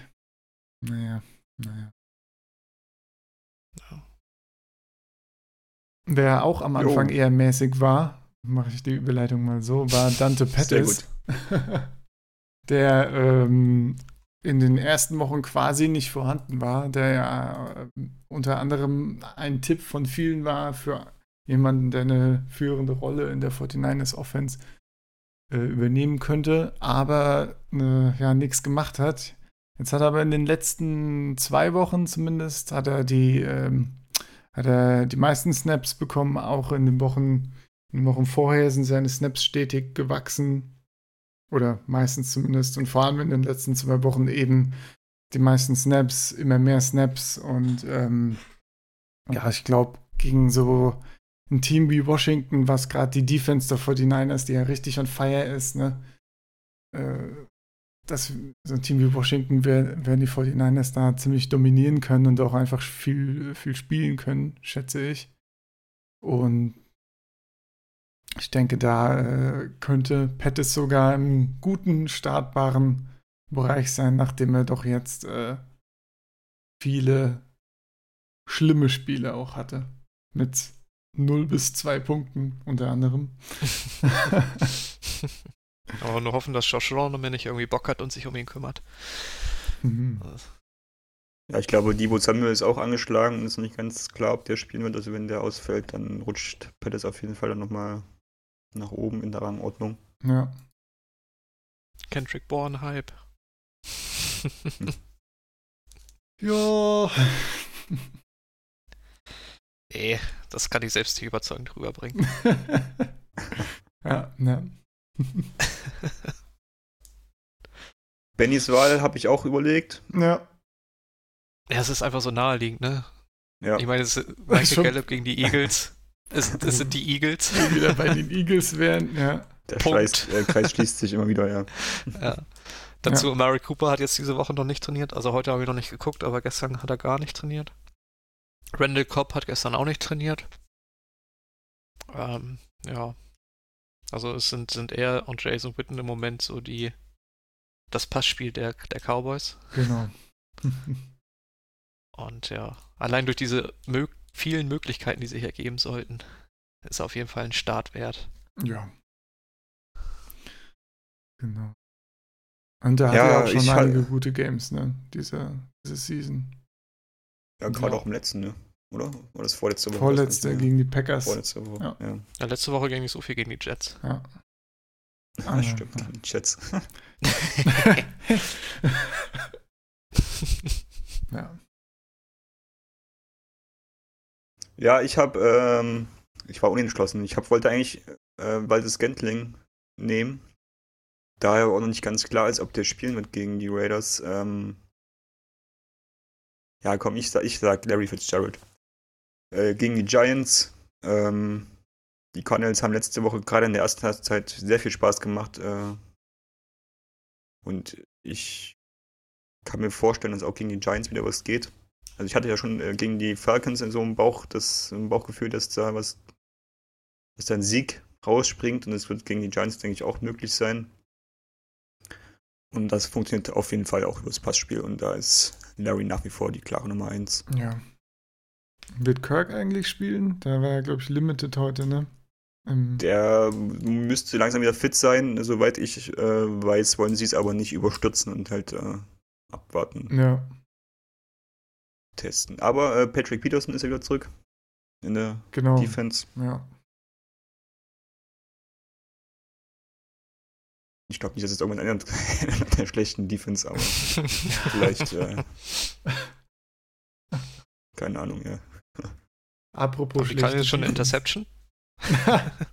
Naja, naja. Ja. Wer auch am Anfang jo. eher mäßig war, mache ich die Überleitung mal so, war Dante Pettis. der ähm, in den ersten Wochen quasi nicht vorhanden war, der ja äh, unter anderem ein Tipp von vielen war für jemanden, der eine führende Rolle in der 49ers Offense äh, übernehmen könnte, aber äh, ja nichts gemacht hat. Jetzt hat er aber in den letzten zwei Wochen zumindest hat er die ähm, hat er die meisten Snaps bekommen, auch in den Wochen, in den Wochen vorher sind seine Snaps stetig gewachsen. Oder meistens zumindest. Und vor allem in den letzten zwei Wochen eben die meisten Snaps, immer mehr Snaps. Und ähm, ja, ich glaube, gegen so ein Team wie Washington, was gerade die Defense der 49ers, die ja richtig on fire ist, ne? Äh, dass so ein Team wie Washington werden die 49ers da ziemlich dominieren können und auch einfach viel, viel spielen können, schätze ich. Und ich denke, da äh, könnte Pettis sogar im guten, startbaren Bereich sein, nachdem er doch jetzt äh, viele schlimme Spiele auch hatte. Mit 0 bis 2 Punkten unter anderem. Aber nur hoffen, dass Josh Ronan nicht irgendwie Bock hat und sich um ihn kümmert. Mhm. Ja, ich glaube, Divo Samuel ist auch angeschlagen und ist nicht ganz klar, ob der spielen wird. Also wenn der ausfällt, dann rutscht Pettis auf jeden Fall dann nochmal nach oben in der Rangordnung. Ja. Kendrick Bourne Hype. Ja. Nee, das kann ich selbst nicht überzeugend rüberbringen. ja, ne. Bennys Wahl habe ich auch überlegt. Ja. Ja, es ist einfach so naheliegend, ne? Ja. Ich meine, es ist Michael Schon- Gallup gegen die Eagles. Es, es sind die Eagles. Die wieder bei den Eagles wären, ja. Der Punkt. Kreis, äh, Kreis schließt sich immer wieder, ja. Ja. Dazu, Amari Cooper hat jetzt diese Woche noch nicht trainiert. Also heute habe ich noch nicht geguckt, aber gestern hat er gar nicht trainiert. Randall Cobb hat gestern auch nicht trainiert. Ähm, ja. Also es sind, sind er und Jason Witten im Moment so die das Passspiel der, der Cowboys. Genau. Und ja, allein durch diese mö vielen Möglichkeiten, die sich ergeben sollten, ist auf jeden Fall ein Start wert. ja. Genau. Und da hat Ja, er auch schon einige halt- gute Games, ne? Diese, diese Season. Ja, gerade Ja. auch im letzten, ne? Oder? War das vorletzte Woche? Vorletzte Ja. gegen die Packers. Vorletzte Woche, Ja. ja. Ja, letzte Woche ging nicht so viel gegen die Jets. Ja. Ah, ja, stimmt, ja. Chats. ja. Ja, ich habe, ähm, ich war unentschlossen. Ich hab, wollte eigentlich äh, Waldes Gentling nehmen. Daher auch noch nicht ganz klar ist, ob der spielen wird gegen die Raiders. Ähm, ja, komm, ich, sag- ich sag Larry Fitzgerald. Äh, gegen die Giants. Ähm, die Cardinals haben letzte Woche gerade in der ersten Halbzeit sehr viel Spaß gemacht. Äh, und ich kann mir vorstellen, dass auch gegen die Giants wieder was geht. Also ich hatte ja schon äh, gegen die Falcons in so einem Bauch, das im Bauchgefühl, dass da was, dass da ein Sieg rausspringt und es wird gegen die Giants, denke ich, auch möglich sein. Und das funktioniert auf jeden Fall auch über das Passspiel und da ist Larry nach wie vor die klare Nummer 1. Ja. Wird Kirk eigentlich spielen? Da war er, glaube ich, limited heute, ne? Im, Der müsste langsam wieder fit sein. Soweit ich äh, weiß, wollen sie es aber nicht überstürzen und halt äh, abwarten, ja. testen. Aber äh, Patrick Peterson ist ja wieder zurück in der Genau. Defense. Ja. Ich glaube nicht, dass es irgendwann ändert an der schlechten Defense, aber vielleicht, äh, keine Ahnung, ja. Apropos Wie kann jetzt schon eine. Interception?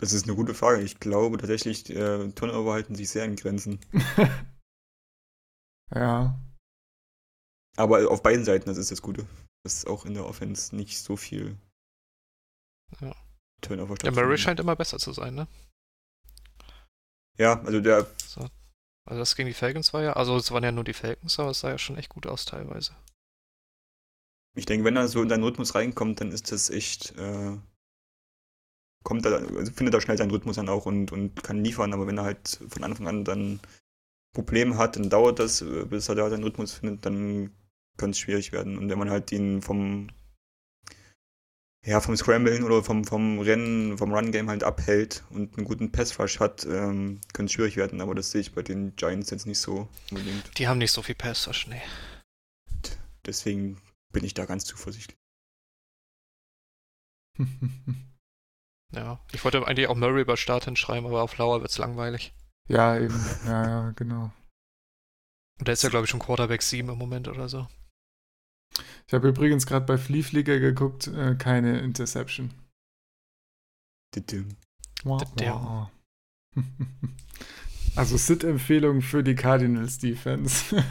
Das ist eine gute Frage. Ich glaube tatsächlich, äh, Turnover halten sich sehr in Grenzen. ja. Aber auf beiden Seiten, das ist das Gute. Dass auch in der Offense nicht so viel Ja. Turnover Der Murray scheint immer besser zu sein, ne? Ja, also der, So. Also das gegen die Falcons war ja, also es waren ja nur die Falcons, aber es sah ja schon echt gut aus teilweise. ich denke, wenn er so in seinen Rhythmus reinkommt, dann ist das echt, äh, kommt er, also findet er schnell seinen Rhythmus dann auch und, und kann liefern, aber wenn er halt von Anfang an dann Probleme hat, dann dauert das, äh, bis er da seinen Rhythmus findet, dann könnte es schwierig werden. Und wenn man halt ihn vom ja, vom Scramblen oder vom, vom Rennen, vom Run-Game halt abhält und einen guten Pass-Rush hat, ähm, könnte es schwierig werden, aber das sehe ich bei den Giants jetzt nicht so unbedingt. Die haben nicht so viel Pass Rush, nee. Deswegen bin ich da ganz zuversichtlich. Ja. Ich wollte eigentlich auch Murray bei Start hinschreiben, aber auf Lauer wird's langweilig. ja, eben. Ja, ja, genau. Und der ist ja, glaube ich, schon Quarterback 7 im Moment oder so. Ich habe übrigens gerade bei Flea Flicker geguckt, äh, keine Interception. Also Sit-Empfehlung für die Cardinals Defense.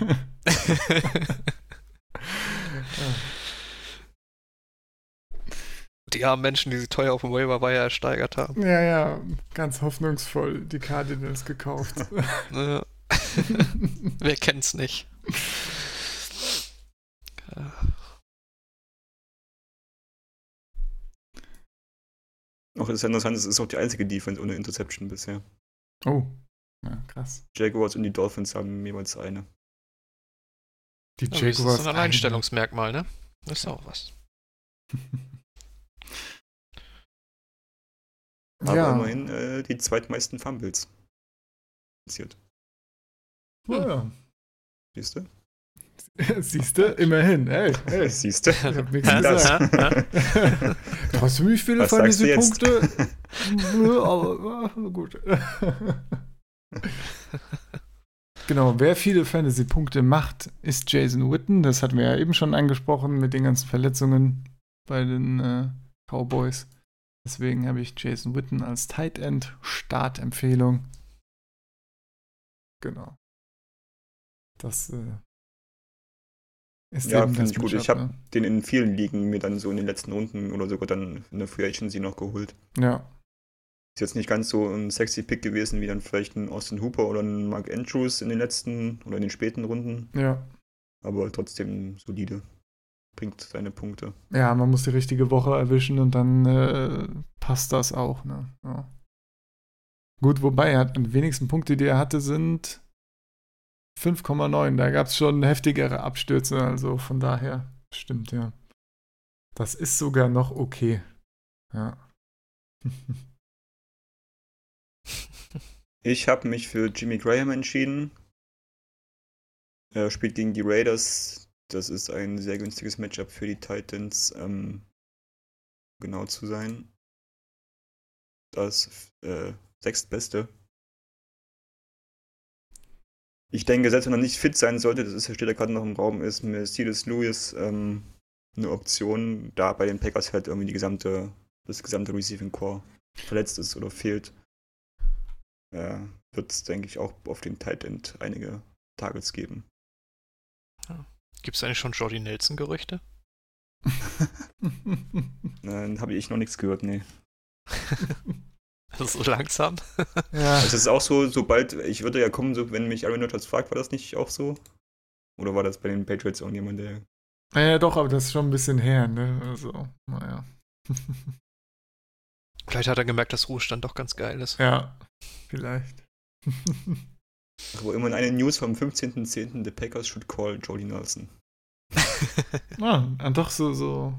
die armen Menschen, die sie teuer auf dem Waiver Wire ersteigert haben. ja, ja, ganz hoffnungsvoll die Cardinals gekauft. Wer kennt's nicht? Auch das ist ja interessant, es ist auch die einzige Defense ohne Interception bisher. oh, ja, krass. Jaguars und die Dolphins haben jeweils eine. Die Ja, das ist Jaguars. so ein Alleinstellungsmerkmal, ne? Das ist auch was. Aber ja. immerhin äh, die zweitmeisten Fumbles. Passiert. Ja. Siehst du? Siehst du, immerhin. Ey, ey. Siehst du? Ich hab nichts gesagt. Hast ziemlich viele Was jetzt? Fantasy-Punkte. Nö, aber, aber gut. Genau, wer viele Fantasy-Punkte macht, ist Jason Witten. Das hatten wir ja eben schon angesprochen mit den ganzen Verletzungen bei den äh, Cowboys. Deswegen habe ich Jason Witten als Tight End Startempfehlung. Genau. Das äh, ist ja, finde ich gut. Ich habe ne? den in vielen Ligen mir dann so in den letzten Runden oder sogar dann in der Free Agency noch geholt. Ja. Ist jetzt nicht ganz so ein sexy Pick gewesen wie dann vielleicht ein Austin Hooper oder ein Mark Andrews in den letzten oder in den späten Runden. Ja. Aber trotzdem solide bringt seine Punkte. Ja, man muss die richtige Woche erwischen und dann äh, passt das auch. Ne? Ja. Gut, wobei er hat die wenigsten Punkte, die er hatte, sind 5,9. Da gab es schon heftigere Abstürze, also von daher stimmt ja. Das ist sogar noch okay. Ja. ich habe mich für Jimmy Graham entschieden. Er spielt gegen die Raiders das ist ein sehr günstiges Matchup für die Titans, ähm, genau zu sein. Das äh, sechstbeste. Ich denke, selbst wenn er nicht fit sein sollte, das ist, steht ja gerade noch im Raum, ist Mercedes Lewis ähm, eine Option, da bei den Packers halt irgendwie die gesamte, das gesamte Receiving Core verletzt ist oder fehlt. Äh, Wird es, denke ich, auch auf den Tight End einige Targets geben. Ja. Gibt es eigentlich schon Jordi Nelson-Gerüchte? Nein, habe ich noch nichts gehört, nee. so langsam. ja. Es ist auch so, sobald, ich würde ja kommen, so, wenn mich Aaron Rodgers fragt, war das nicht auch so? Oder war das bei den Patriots irgendjemand, der. Naja, doch, aber das ist schon ein bisschen her, ne? Also, naja. Vielleicht hat er gemerkt, dass Ruhestand doch ganz geil ist. Ja, vielleicht. Aber immerhin eine News vom 15.10. The Packers should call Jody Nelson. ah, doch so, so.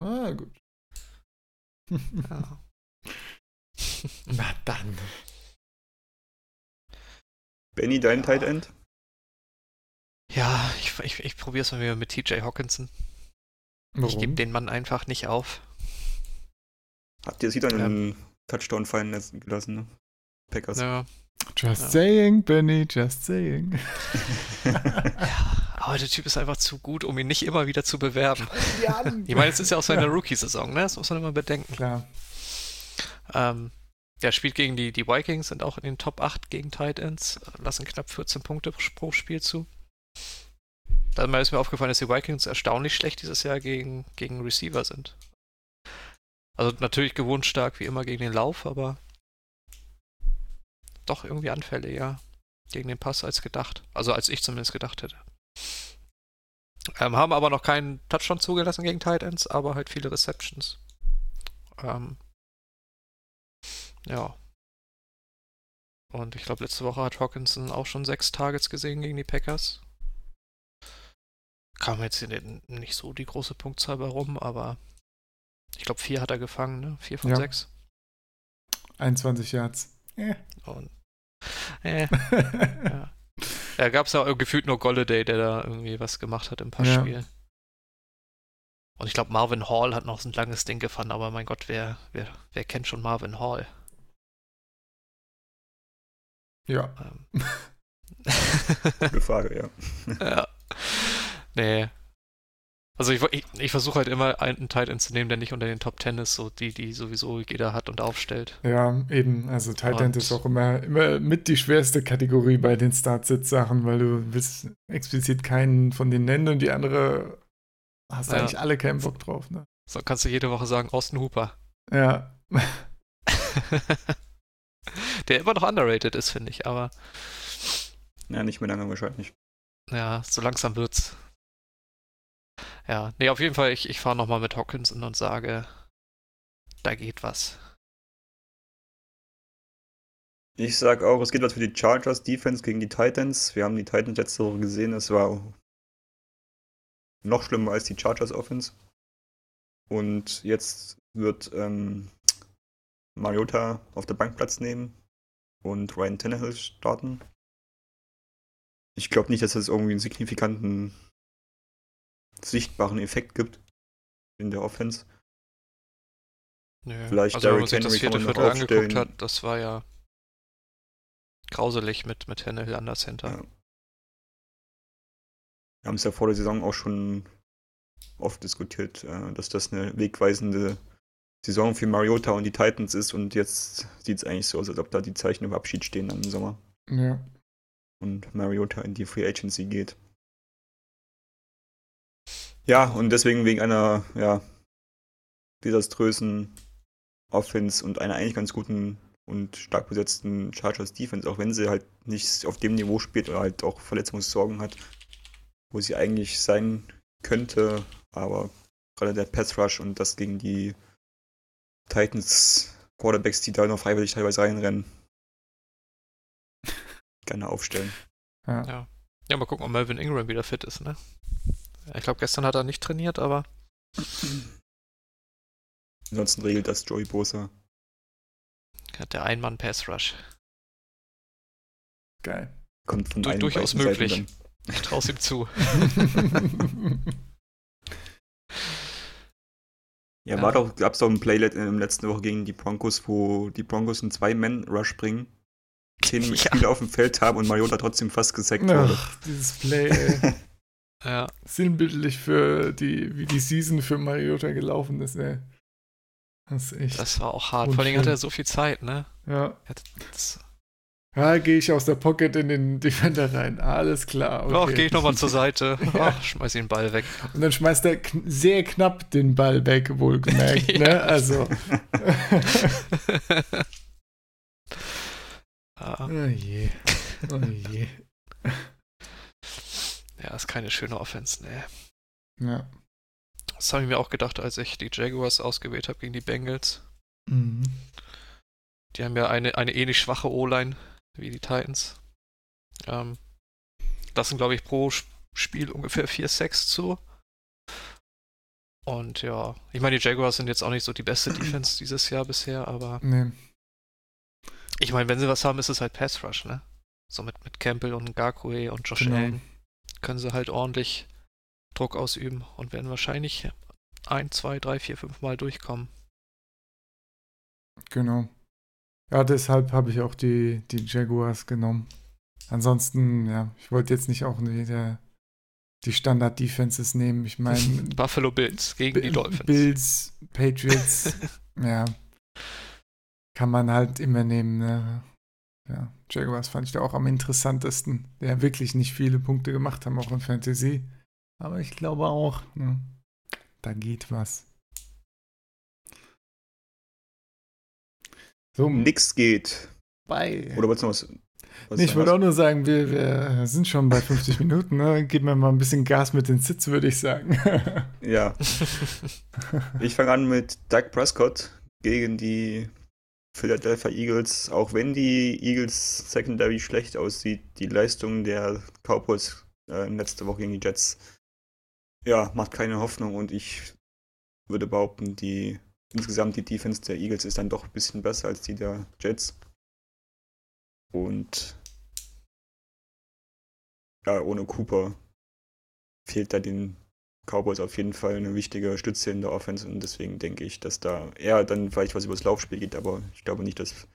Ah, gut. ja. Na dann. Benny, dein ja. Tight End? Ja, ich, ich, ich probiere es mal wieder mit TJ Hawkinson. Warum? Ich gebe den Mann einfach nicht auf. Habt ihr sie dann ja. einen Touchdown fallen lassen, ne? Packers. Ja, Just ja. saying, Benny, just saying. ja, aber der Typ ist einfach zu gut, um ihn nicht immer wieder zu bewerben. Ja. Ich meine, es ist ja auch seine Rookie-Saison, ne? Das muss man immer bedenken. Klar. Ähm, der spielt gegen die, die Vikings, sind auch in den Top 8 gegen Tight Ends, lassen knapp 14 Punkte pro Spiel zu. Dann ist mir aufgefallen, dass die Vikings erstaunlich schlecht dieses Jahr gegen, gegen Receiver sind. Also natürlich gewohnt stark wie immer gegen den Lauf, aber doch irgendwie anfälliger gegen den Pass als gedacht. Also als ich zumindest gedacht hätte. Ähm, haben aber noch keinen Touchdown zugelassen gegen Titans, aber halt viele Receptions. Ähm, ja. Und ich glaube, letzte Woche hat Hawkinson auch schon sechs Targets gesehen gegen die Packers. Kam jetzt nicht so die große Punktzahl bei rum, aber ich glaube, vier hat er gefangen, ne? Vier von ja. sechs. 21 Yards. Yeah. Und äh, ja. Da gab es ja gefühlt nur Golladay, der da irgendwie was gemacht hat im Passspiel. Ja. Und ich glaube, Marvin Hall hat noch so ein langes Ding gefahren, aber mein Gott, wer, wer, wer kennt schon Marvin Hall? Ja. Ähm. Gute Frage, ja. ja. Nee, also ich, ich, ich versuche halt immer einen Tight End zu nehmen, der nicht unter den Top Ten ist, so die, die sowieso jeder hat und aufstellt. Ja, eben. Also Tight End ist auch immer, immer mit die schwerste Kategorie bei den Start-Sit-Sachen, weil du willst explizit keinen von denen nennen und die andere hast ja. eigentlich alle keinen Bock drauf, ne? So kannst du jede Woche sagen, Austin Hooper. Ja. der immer noch underrated ist, finde ich, aber. Ja, nicht mehr lange wahrscheinlich. Ja, so langsam wird's. Ja, nee, auf jeden Fall, ich, ich fahre nochmal mit Hawkinson und sage, da geht was. Ich sag auch, es geht was für die Chargers Defense gegen die Titans. Wir haben die Titans letzte Woche gesehen, es war noch schlimmer als die Chargers Offense. Und jetzt wird ähm, Mariota auf der Bank Platz nehmen und Ryan Tannehill starten. Ich glaube nicht, dass das irgendwie einen signifikanten sichtbaren Effekt gibt in der Offense. Nö. Vielleicht also, wenn man sich das vierte Viertel angeguckt hat, das war ja grauselig mit, mit Tannehill an der Center. Ja. Wir haben es ja vor der Saison auch schon oft diskutiert, äh, dass das eine wegweisende Saison für Mariota und die Titans ist und jetzt sieht es eigentlich so aus, als ob da die Zeichen im Abschied stehen im Sommer. Ja. Und Mariota in die Free Agency geht. Ja, und deswegen wegen einer, ja, desaströsen Offense und einer eigentlich ganz guten und stark besetzten Chargers Defense, auch wenn sie halt nicht auf dem Niveau spielt oder halt auch Verletzungssorgen hat, wo sie eigentlich sein könnte, aber gerade der Pass Rush und das gegen die Titans Quarterbacks, die da noch freiwillig teilweise reinrennen, gerne aufstellen. Ja. ja. Ja, mal gucken, ob Melvin Ingram wieder fit ist, ne? Ich glaube, gestern hat er nicht trainiert, aber. Ansonsten regelt das Joey Bosa. Hat der Einmann-Pass-Rush. Geil. Kommt von du, Durchaus möglich. Ich traue ihm zu. ja, ja, war doch, gab es doch ein Playlet in der letzten Woche gegen die Broncos, wo die Broncos einen Zwei-Man-Rush bringen, zehn ja. Spieler auf dem Feld haben und Mariota trotzdem fast gesackt wurde. Ach, dieses Play, ey. ja. Sinnbildlich für die, wie die Season für Mariota gelaufen ist, ey. Das ist echt. Das war auch hart. Vor allem hat er so viel Zeit, ne? Ja. Ja, gehe ich aus der Pocket in den Defender rein. Alles klar. Okay. Ach, gehe ich nochmal zur Seite. ja. Ach, schmeiß den Ball weg. Und dann schmeißt er kn sehr knapp den Ball weg, wohlgemerkt. ja. ne? Also. ah. Oh je. Oh je. Ja, ist keine schöne Offense, ne? Ja. Das habe ich mir auch gedacht, als ich die Jaguars ausgewählt habe gegen die Bengals. Mhm. Die haben ja eine, eine ähnlich schwache O-Line wie die Titans. Ähm, lassen, glaube ich, pro Spiel ungefähr 4 Sacks zu. Und ja, ich meine, die Jaguars sind jetzt auch nicht so die beste Defense dieses Jahr bisher, aber. Nee. Ich meine, wenn sie was haben, ist es halt Pass Rush, ne? So mit, mit Campbell und Ngakwe und Josh genau. Allen können sie halt ordentlich Druck ausüben und werden wahrscheinlich ein, zwei, drei, vier, fünf Mal durchkommen. Genau. Ja, deshalb habe ich auch die, die Jaguars genommen. Ansonsten, ja, ich wollte jetzt nicht auch wieder die Standard-Defenses nehmen. Ich meine. Buffalo Bills gegen die Dolphins. Bills, Patriots, ja. Kann man halt immer nehmen, ne? Ja, Jaguars fand ich da auch am interessantesten, der wirklich nicht viele Punkte gemacht haben, auch in Fantasy. Aber ich glaube auch, ne, da geht was. So, nix geht. Bei. Oder wolltest du noch was? was nee, ich wollte auch nur sagen, wir, wir, sind schon bei 50 Minuten. Ne? Gib mir mal ein bisschen Gas mit den Sitz, würde ich sagen. ja. Ich fange an mit Doug Prescott gegen die Philadelphia Eagles. Auch wenn die Eagles Secondary schlecht aussieht, die Leistung der Cowboys äh, letzte Woche gegen die Jets ja, macht keine Hoffnung und ich würde behaupten, die insgesamt die Defense der Eagles ist dann doch ein bisschen besser als die der Jets. Und ja, ohne Cooper fehlt da den Cowboys auf jeden Fall eine wichtige Stütze in der Offense und deswegen denke ich, dass da eher dann vielleicht was über das Laufspiel geht, aber ich glaube nicht, dass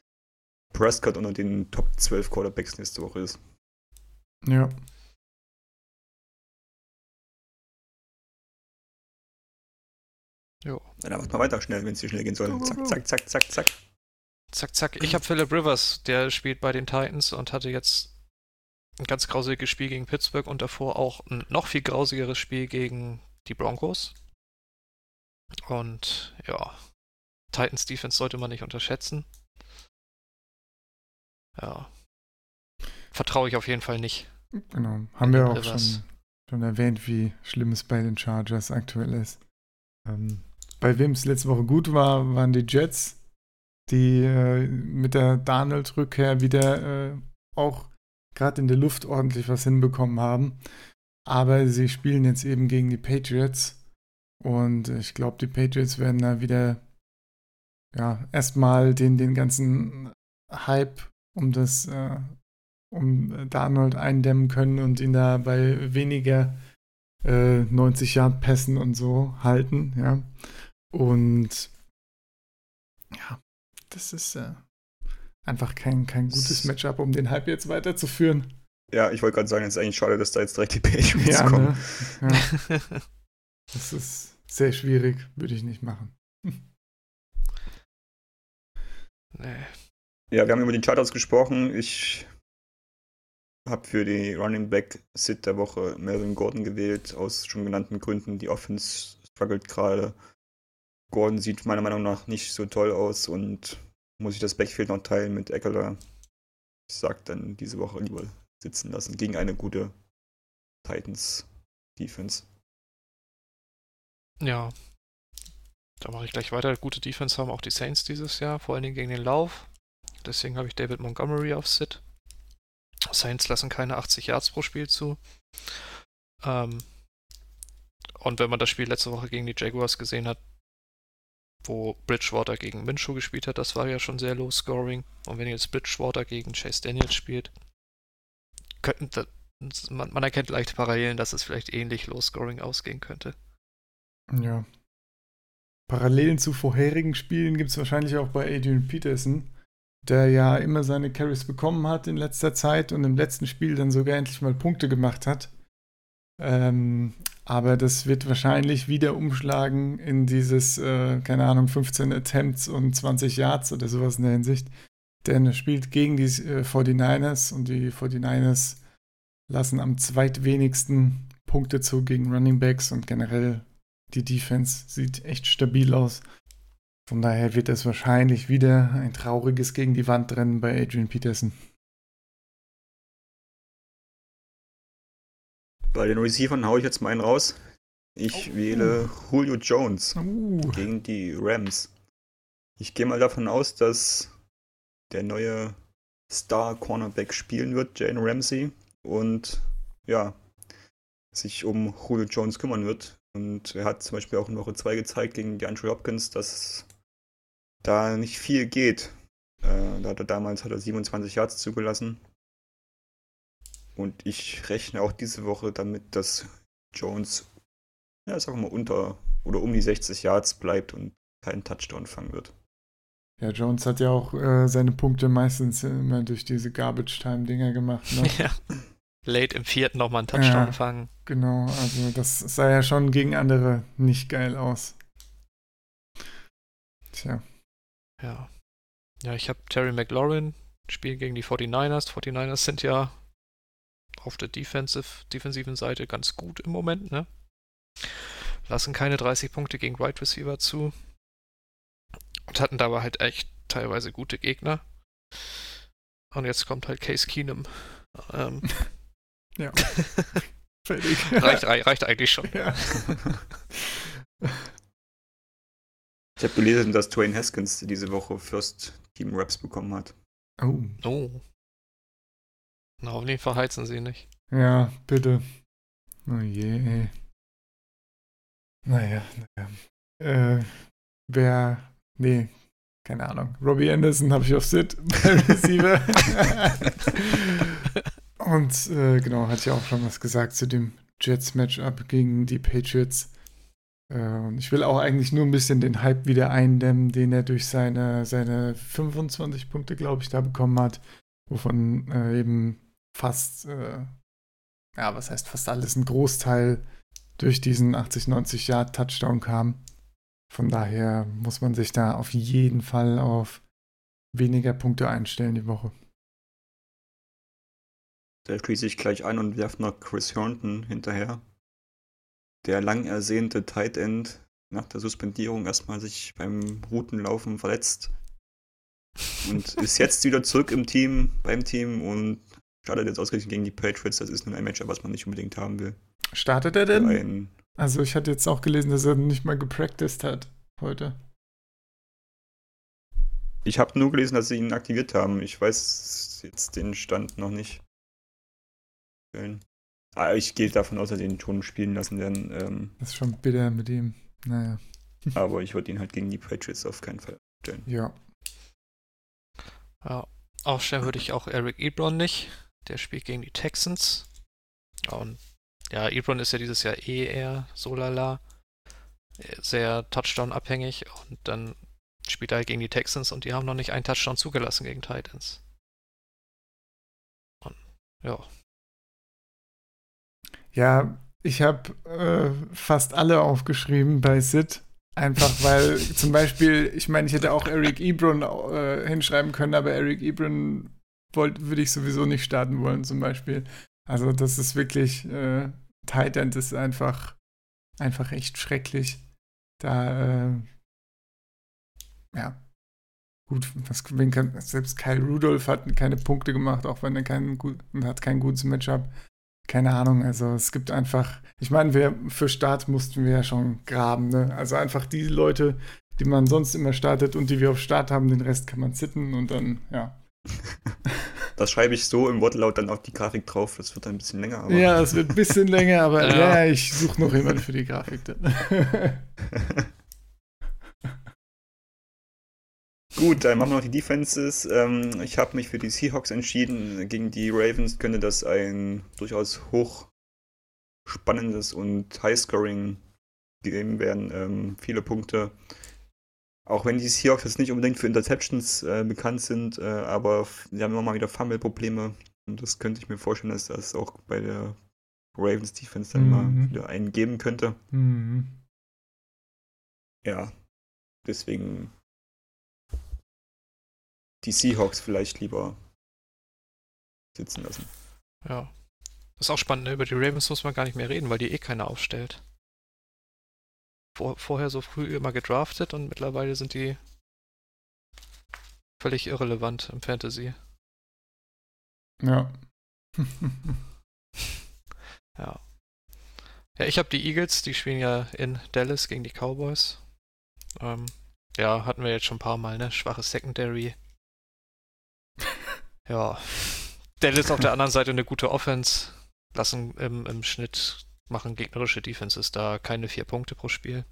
Prescott unter den Top 12 Quarterbacks nächste Woche ist. Ja, Jo. Dann einfach mal weiter schnell, wenn es hier schnell gehen soll. Zack, zack, zack, zack, zack. Zack, zack. Ich habe Philip Rivers, der spielt bei den Titans und hatte jetzt ein ganz grausiges Spiel gegen Pittsburgh und davor auch ein noch viel grausigeres Spiel gegen die Broncos. Und ja, Titans Defense sollte man nicht unterschätzen. Ja. Vertraue ich auf jeden Fall nicht. Genau. Haben wir auch schon, schon erwähnt, wie schlimm es bei den Chargers aktuell ist. Ähm, bei wem es letzte Woche gut war, waren die Jets, die äh, mit der Darnold-Rückkehr wieder äh, auch gerade in der Luft ordentlich was hinbekommen haben. Aber sie spielen jetzt eben gegen die Patriots. Und ich glaube, die Patriots werden da wieder ja, erstmal den, den ganzen Hype um das, äh, um Darnold eindämmen können und ihn da bei weniger äh, 90 Yard Pässen und so halten, ja. Und ja, das ist, äh, einfach kein, kein gutes Matchup, um den Hype jetzt weiterzuführen. Ja, ich wollte gerade sagen, es ist eigentlich schade, dass da jetzt direkt die Patriots ja, kommen. Ne? Ja. das ist sehr schwierig, würde ich nicht machen. nee. Ja, wir haben über die Charters gesprochen. Ich habe für die Running Back Sit der Woche Melvin Gordon gewählt, aus schon genannten Gründen. Die Offense struggelt gerade. Gordon sieht meiner Meinung nach nicht so toll aus und muss ich das Backfield noch teilen mit Eckler. Ich sag dann diese Woche lieber sitzen lassen gegen eine gute Titans Defense. Ja. Da mache ich gleich weiter. Gute Defense haben auch die Saints dieses Jahr, vor allen Dingen gegen den Lauf. Deswegen habe ich David Montgomery auf Sit. Saints lassen keine 80 Yards pro Spiel zu. Ähm, und wenn man das Spiel letzte Woche gegen die Jaguars gesehen hat, wo Bridgewater gegen Minshew gespielt hat, das war ja schon sehr low scoring. Und wenn jetzt Bridgewater gegen Chase Daniels spielt, könnten man, man, erkennt leicht Parallelen, dass es vielleicht ähnlich low scoring ausgehen könnte. Ja. Parallelen zu vorherigen Spielen gibt es wahrscheinlich auch bei Adrian Peterson, der ja immer seine Carries bekommen hat in letzter Zeit und im letzten Spiel dann sogar endlich mal Punkte gemacht hat. Ähm, aber das wird wahrscheinlich wieder umschlagen in dieses, äh, keine Ahnung, 15 Attempts und 20 Yards oder sowas in der Hinsicht. Denn er spielt gegen die äh, 49ers und die 49ers lassen am zweitwenigsten Punkte zu gegen Running Backs und generell die Defense sieht echt stabil aus. Von daher wird es wahrscheinlich wieder ein trauriges gegen die Wand rennen bei Adrian Peterson. Bei den Receivern haue ich jetzt mal einen raus. Ich oh. wähle Julio Jones uh. gegen die Rams. Ich gehe mal davon aus, dass der neue Star Cornerback spielen wird, Jane Ramsey, und ja, sich um Julio Jones kümmern wird. Und er hat zum Beispiel auch in Woche 2 gezeigt gegen die Andrew Hopkins, dass da nicht viel geht. Äh, da hat er damals hat er 27 Yards zugelassen. Und ich rechne auch diese Woche damit, dass Jones, ja, sagen wir mal, unter oder um die 60 Yards bleibt und keinen Touchdown fangen wird. Ja, Jones hat ja auch äh, seine Punkte meistens immer durch diese Garbage-Time-Dinger gemacht. Ne? ja. Late im vierten nochmal einen Touchdown ja, fangen. Genau, also das sah ja schon gegen andere nicht geil aus. Tja. Ja. Ja, ich habe Terry McLaurin, Spiel gegen die 49ers. 49ers sind ja auf der Defensive, defensiven Seite ganz gut im Moment, ne? Lassen keine 30 Punkte gegen Wide right Receiver zu. Und hatten dabei halt echt teilweise gute Gegner. Und jetzt kommt halt Case Keenum. Ähm, ja. Fertig. reicht, reicht eigentlich schon. Ja. Ich habe gelesen, dass Twain Haskins diese Woche First Team Raps bekommen hat. Oh. Oh. Na, hoffentlich verheizen sie nicht. Ja, bitte. Oh je. Naja, naja. Äh, wer. Nee, keine Ahnung. Robbie Anderson habe ich auf Sit Receiver. Und äh, genau, hatte ich auch schon was gesagt zu dem Jets-Matchup gegen die Patriots. Äh, ich will auch eigentlich nur ein bisschen den Hype wieder eindämmen, den er durch seine, seine 25 Punkte, glaube ich, da bekommen hat, wovon äh, eben fast, äh, ja, was heißt fast alles, ein Großteil durch diesen 80, 90 Yard Touchdown kam. Von daher muss man sich da auf jeden Fall auf weniger Punkte einstellen die Woche. Da schließe ich gleich ein und werfe noch Chris Herndon hinterher. Der lang ersehnte Tight End nach der Suspendierung erstmal sich beim Routenlaufen verletzt und ist jetzt wieder zurück im Team, beim Team und startet jetzt ausgerechnet gegen die Patriots. Das ist nun ein Matchup, was man nicht unbedingt haben will. Startet er denn? Ein, also ich hatte jetzt auch gelesen, dass er nicht mal gepracticed hat heute. Ich habe nur gelesen, dass sie ihn aktiviert haben. Ich weiß jetzt den Stand noch nicht. Aber ich gehe davon aus, dass sie ihn schon spielen lassen werden. Ähm, das ist schon bitter mit ihm. Naja. aber ich würde ihn halt gegen die Patriots auf keinen Fall stellen. Ja. Ja. Aufstellen würde ich auch Eric Ebron nicht. Der spielt gegen die Texans. Und ja, Ebron ist ja dieses Jahr eh eher so lala. Sehr Touchdown-abhängig. Und dann spielt halt gegen die Texans und die haben noch nicht einen Touchdown zugelassen gegen Titans. Und, ja. Ja, ich habe äh, fast alle aufgeschrieben bei Sid. Einfach weil zum Beispiel, ich meine, ich hätte auch Eric Ebron äh, hinschreiben können, aber Eric Ebron würde ich sowieso nicht starten wollen, zum Beispiel. Also, das ist wirklich, äh, Tight End ist einfach, einfach echt schrecklich. Da, äh, ja, gut, was, kann, selbst Kyle Rudolph hat keine Punkte gemacht, auch wenn er keinen gut, hat kein gutes Matchup keine Ahnung, also es gibt einfach, ich meine, wir für Start mussten wir ja schon graben, ne? Also einfach die Leute, die man sonst immer startet und die wir auf Start haben, den Rest kann man zitten und dann, ja. Das schreibe ich so im Wortlaut dann auf die Grafik drauf, das wird dann ein bisschen länger. Aber. Ja, es wird ein bisschen länger, aber ja, ja ich suche noch jemanden für die Grafik dann. Gut, dann machen wir noch die Defenses. Ähm, ich habe mich für die Seahawks entschieden. Gegen die Ravens könnte das ein durchaus hoch spannendes und High-Scoring Game werden. Ähm, viele Punkte. Auch wenn die Seahawks jetzt nicht unbedingt für Interceptions äh, bekannt sind, äh, aber sie haben immer mal wieder Fumble-Probleme. Und das könnte ich mir vorstellen, dass das auch bei der Ravens Defense dann mhm. mal wieder einen geben könnte. Mhm. Ja, deswegen die Seahawks vielleicht lieber sitzen lassen. Ja. Das ist auch spannend, ne? über die Ravens muss man gar nicht mehr reden, weil die eh keiner aufstellt. Vor, vorher so früh immer gedraftet und mittlerweile sind die völlig irrelevant im Fantasy. Ja. ja. Ja, ich habe die Eagles, die spielen ja in Dallas gegen die Cowboys. Ähm, ja, hatten wir jetzt schon ein paar Mal, ne? Schwaches Secondary. Ja. Dallas auf der anderen Seite eine gute Offense. Lassen im, im Schnitt machen gegnerische Defenses da keine vier Punkte pro Spiel.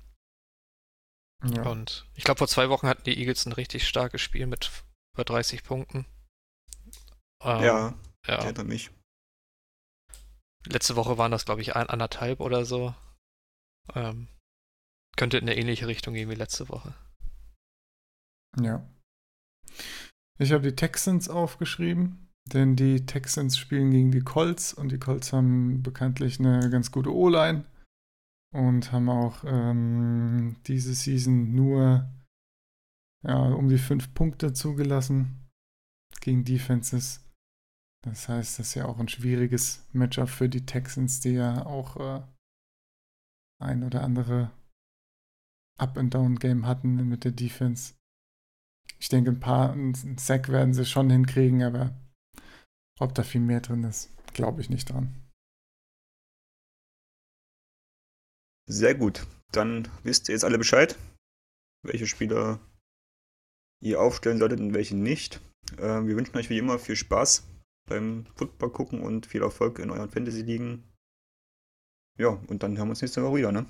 Ja. Und ich glaube, vor zwei Wochen hatten die Eagles ein richtig starkes Spiel mit über 30 Punkten. Ähm, ja, ja. Ich erinnere mich. Letzte Woche waren das, glaube ich, ein, anderthalb oder so. Ähm, könnte in eine ähnliche Richtung gehen wie letzte Woche. Ja. Ich habe die Texans aufgeschrieben, denn die Texans spielen gegen die Colts und die Colts haben bekanntlich eine ganz gute O-Line und haben auch ähm, diese Season nur ja, um die fünf Punkte zugelassen gegen Defenses. Das heißt, das ist ja auch ein schwieriges Matchup für die Texans, die ja auch äh, ein oder andere Up-and-Down-Game hatten mit der Defense. Ich denke, ein paar einen Sack werden sie schon hinkriegen, aber ob da viel mehr drin ist, glaube ich nicht dran. Sehr gut. Dann wisst ihr jetzt alle Bescheid, welche Spieler ihr aufstellen solltet und welche nicht. Äh, wir wünschen euch wie immer viel Spaß beim Football gucken und viel Erfolg in euren Fantasy-Ligen. Ja, und dann hören wir uns nächste Woche wieder, ne?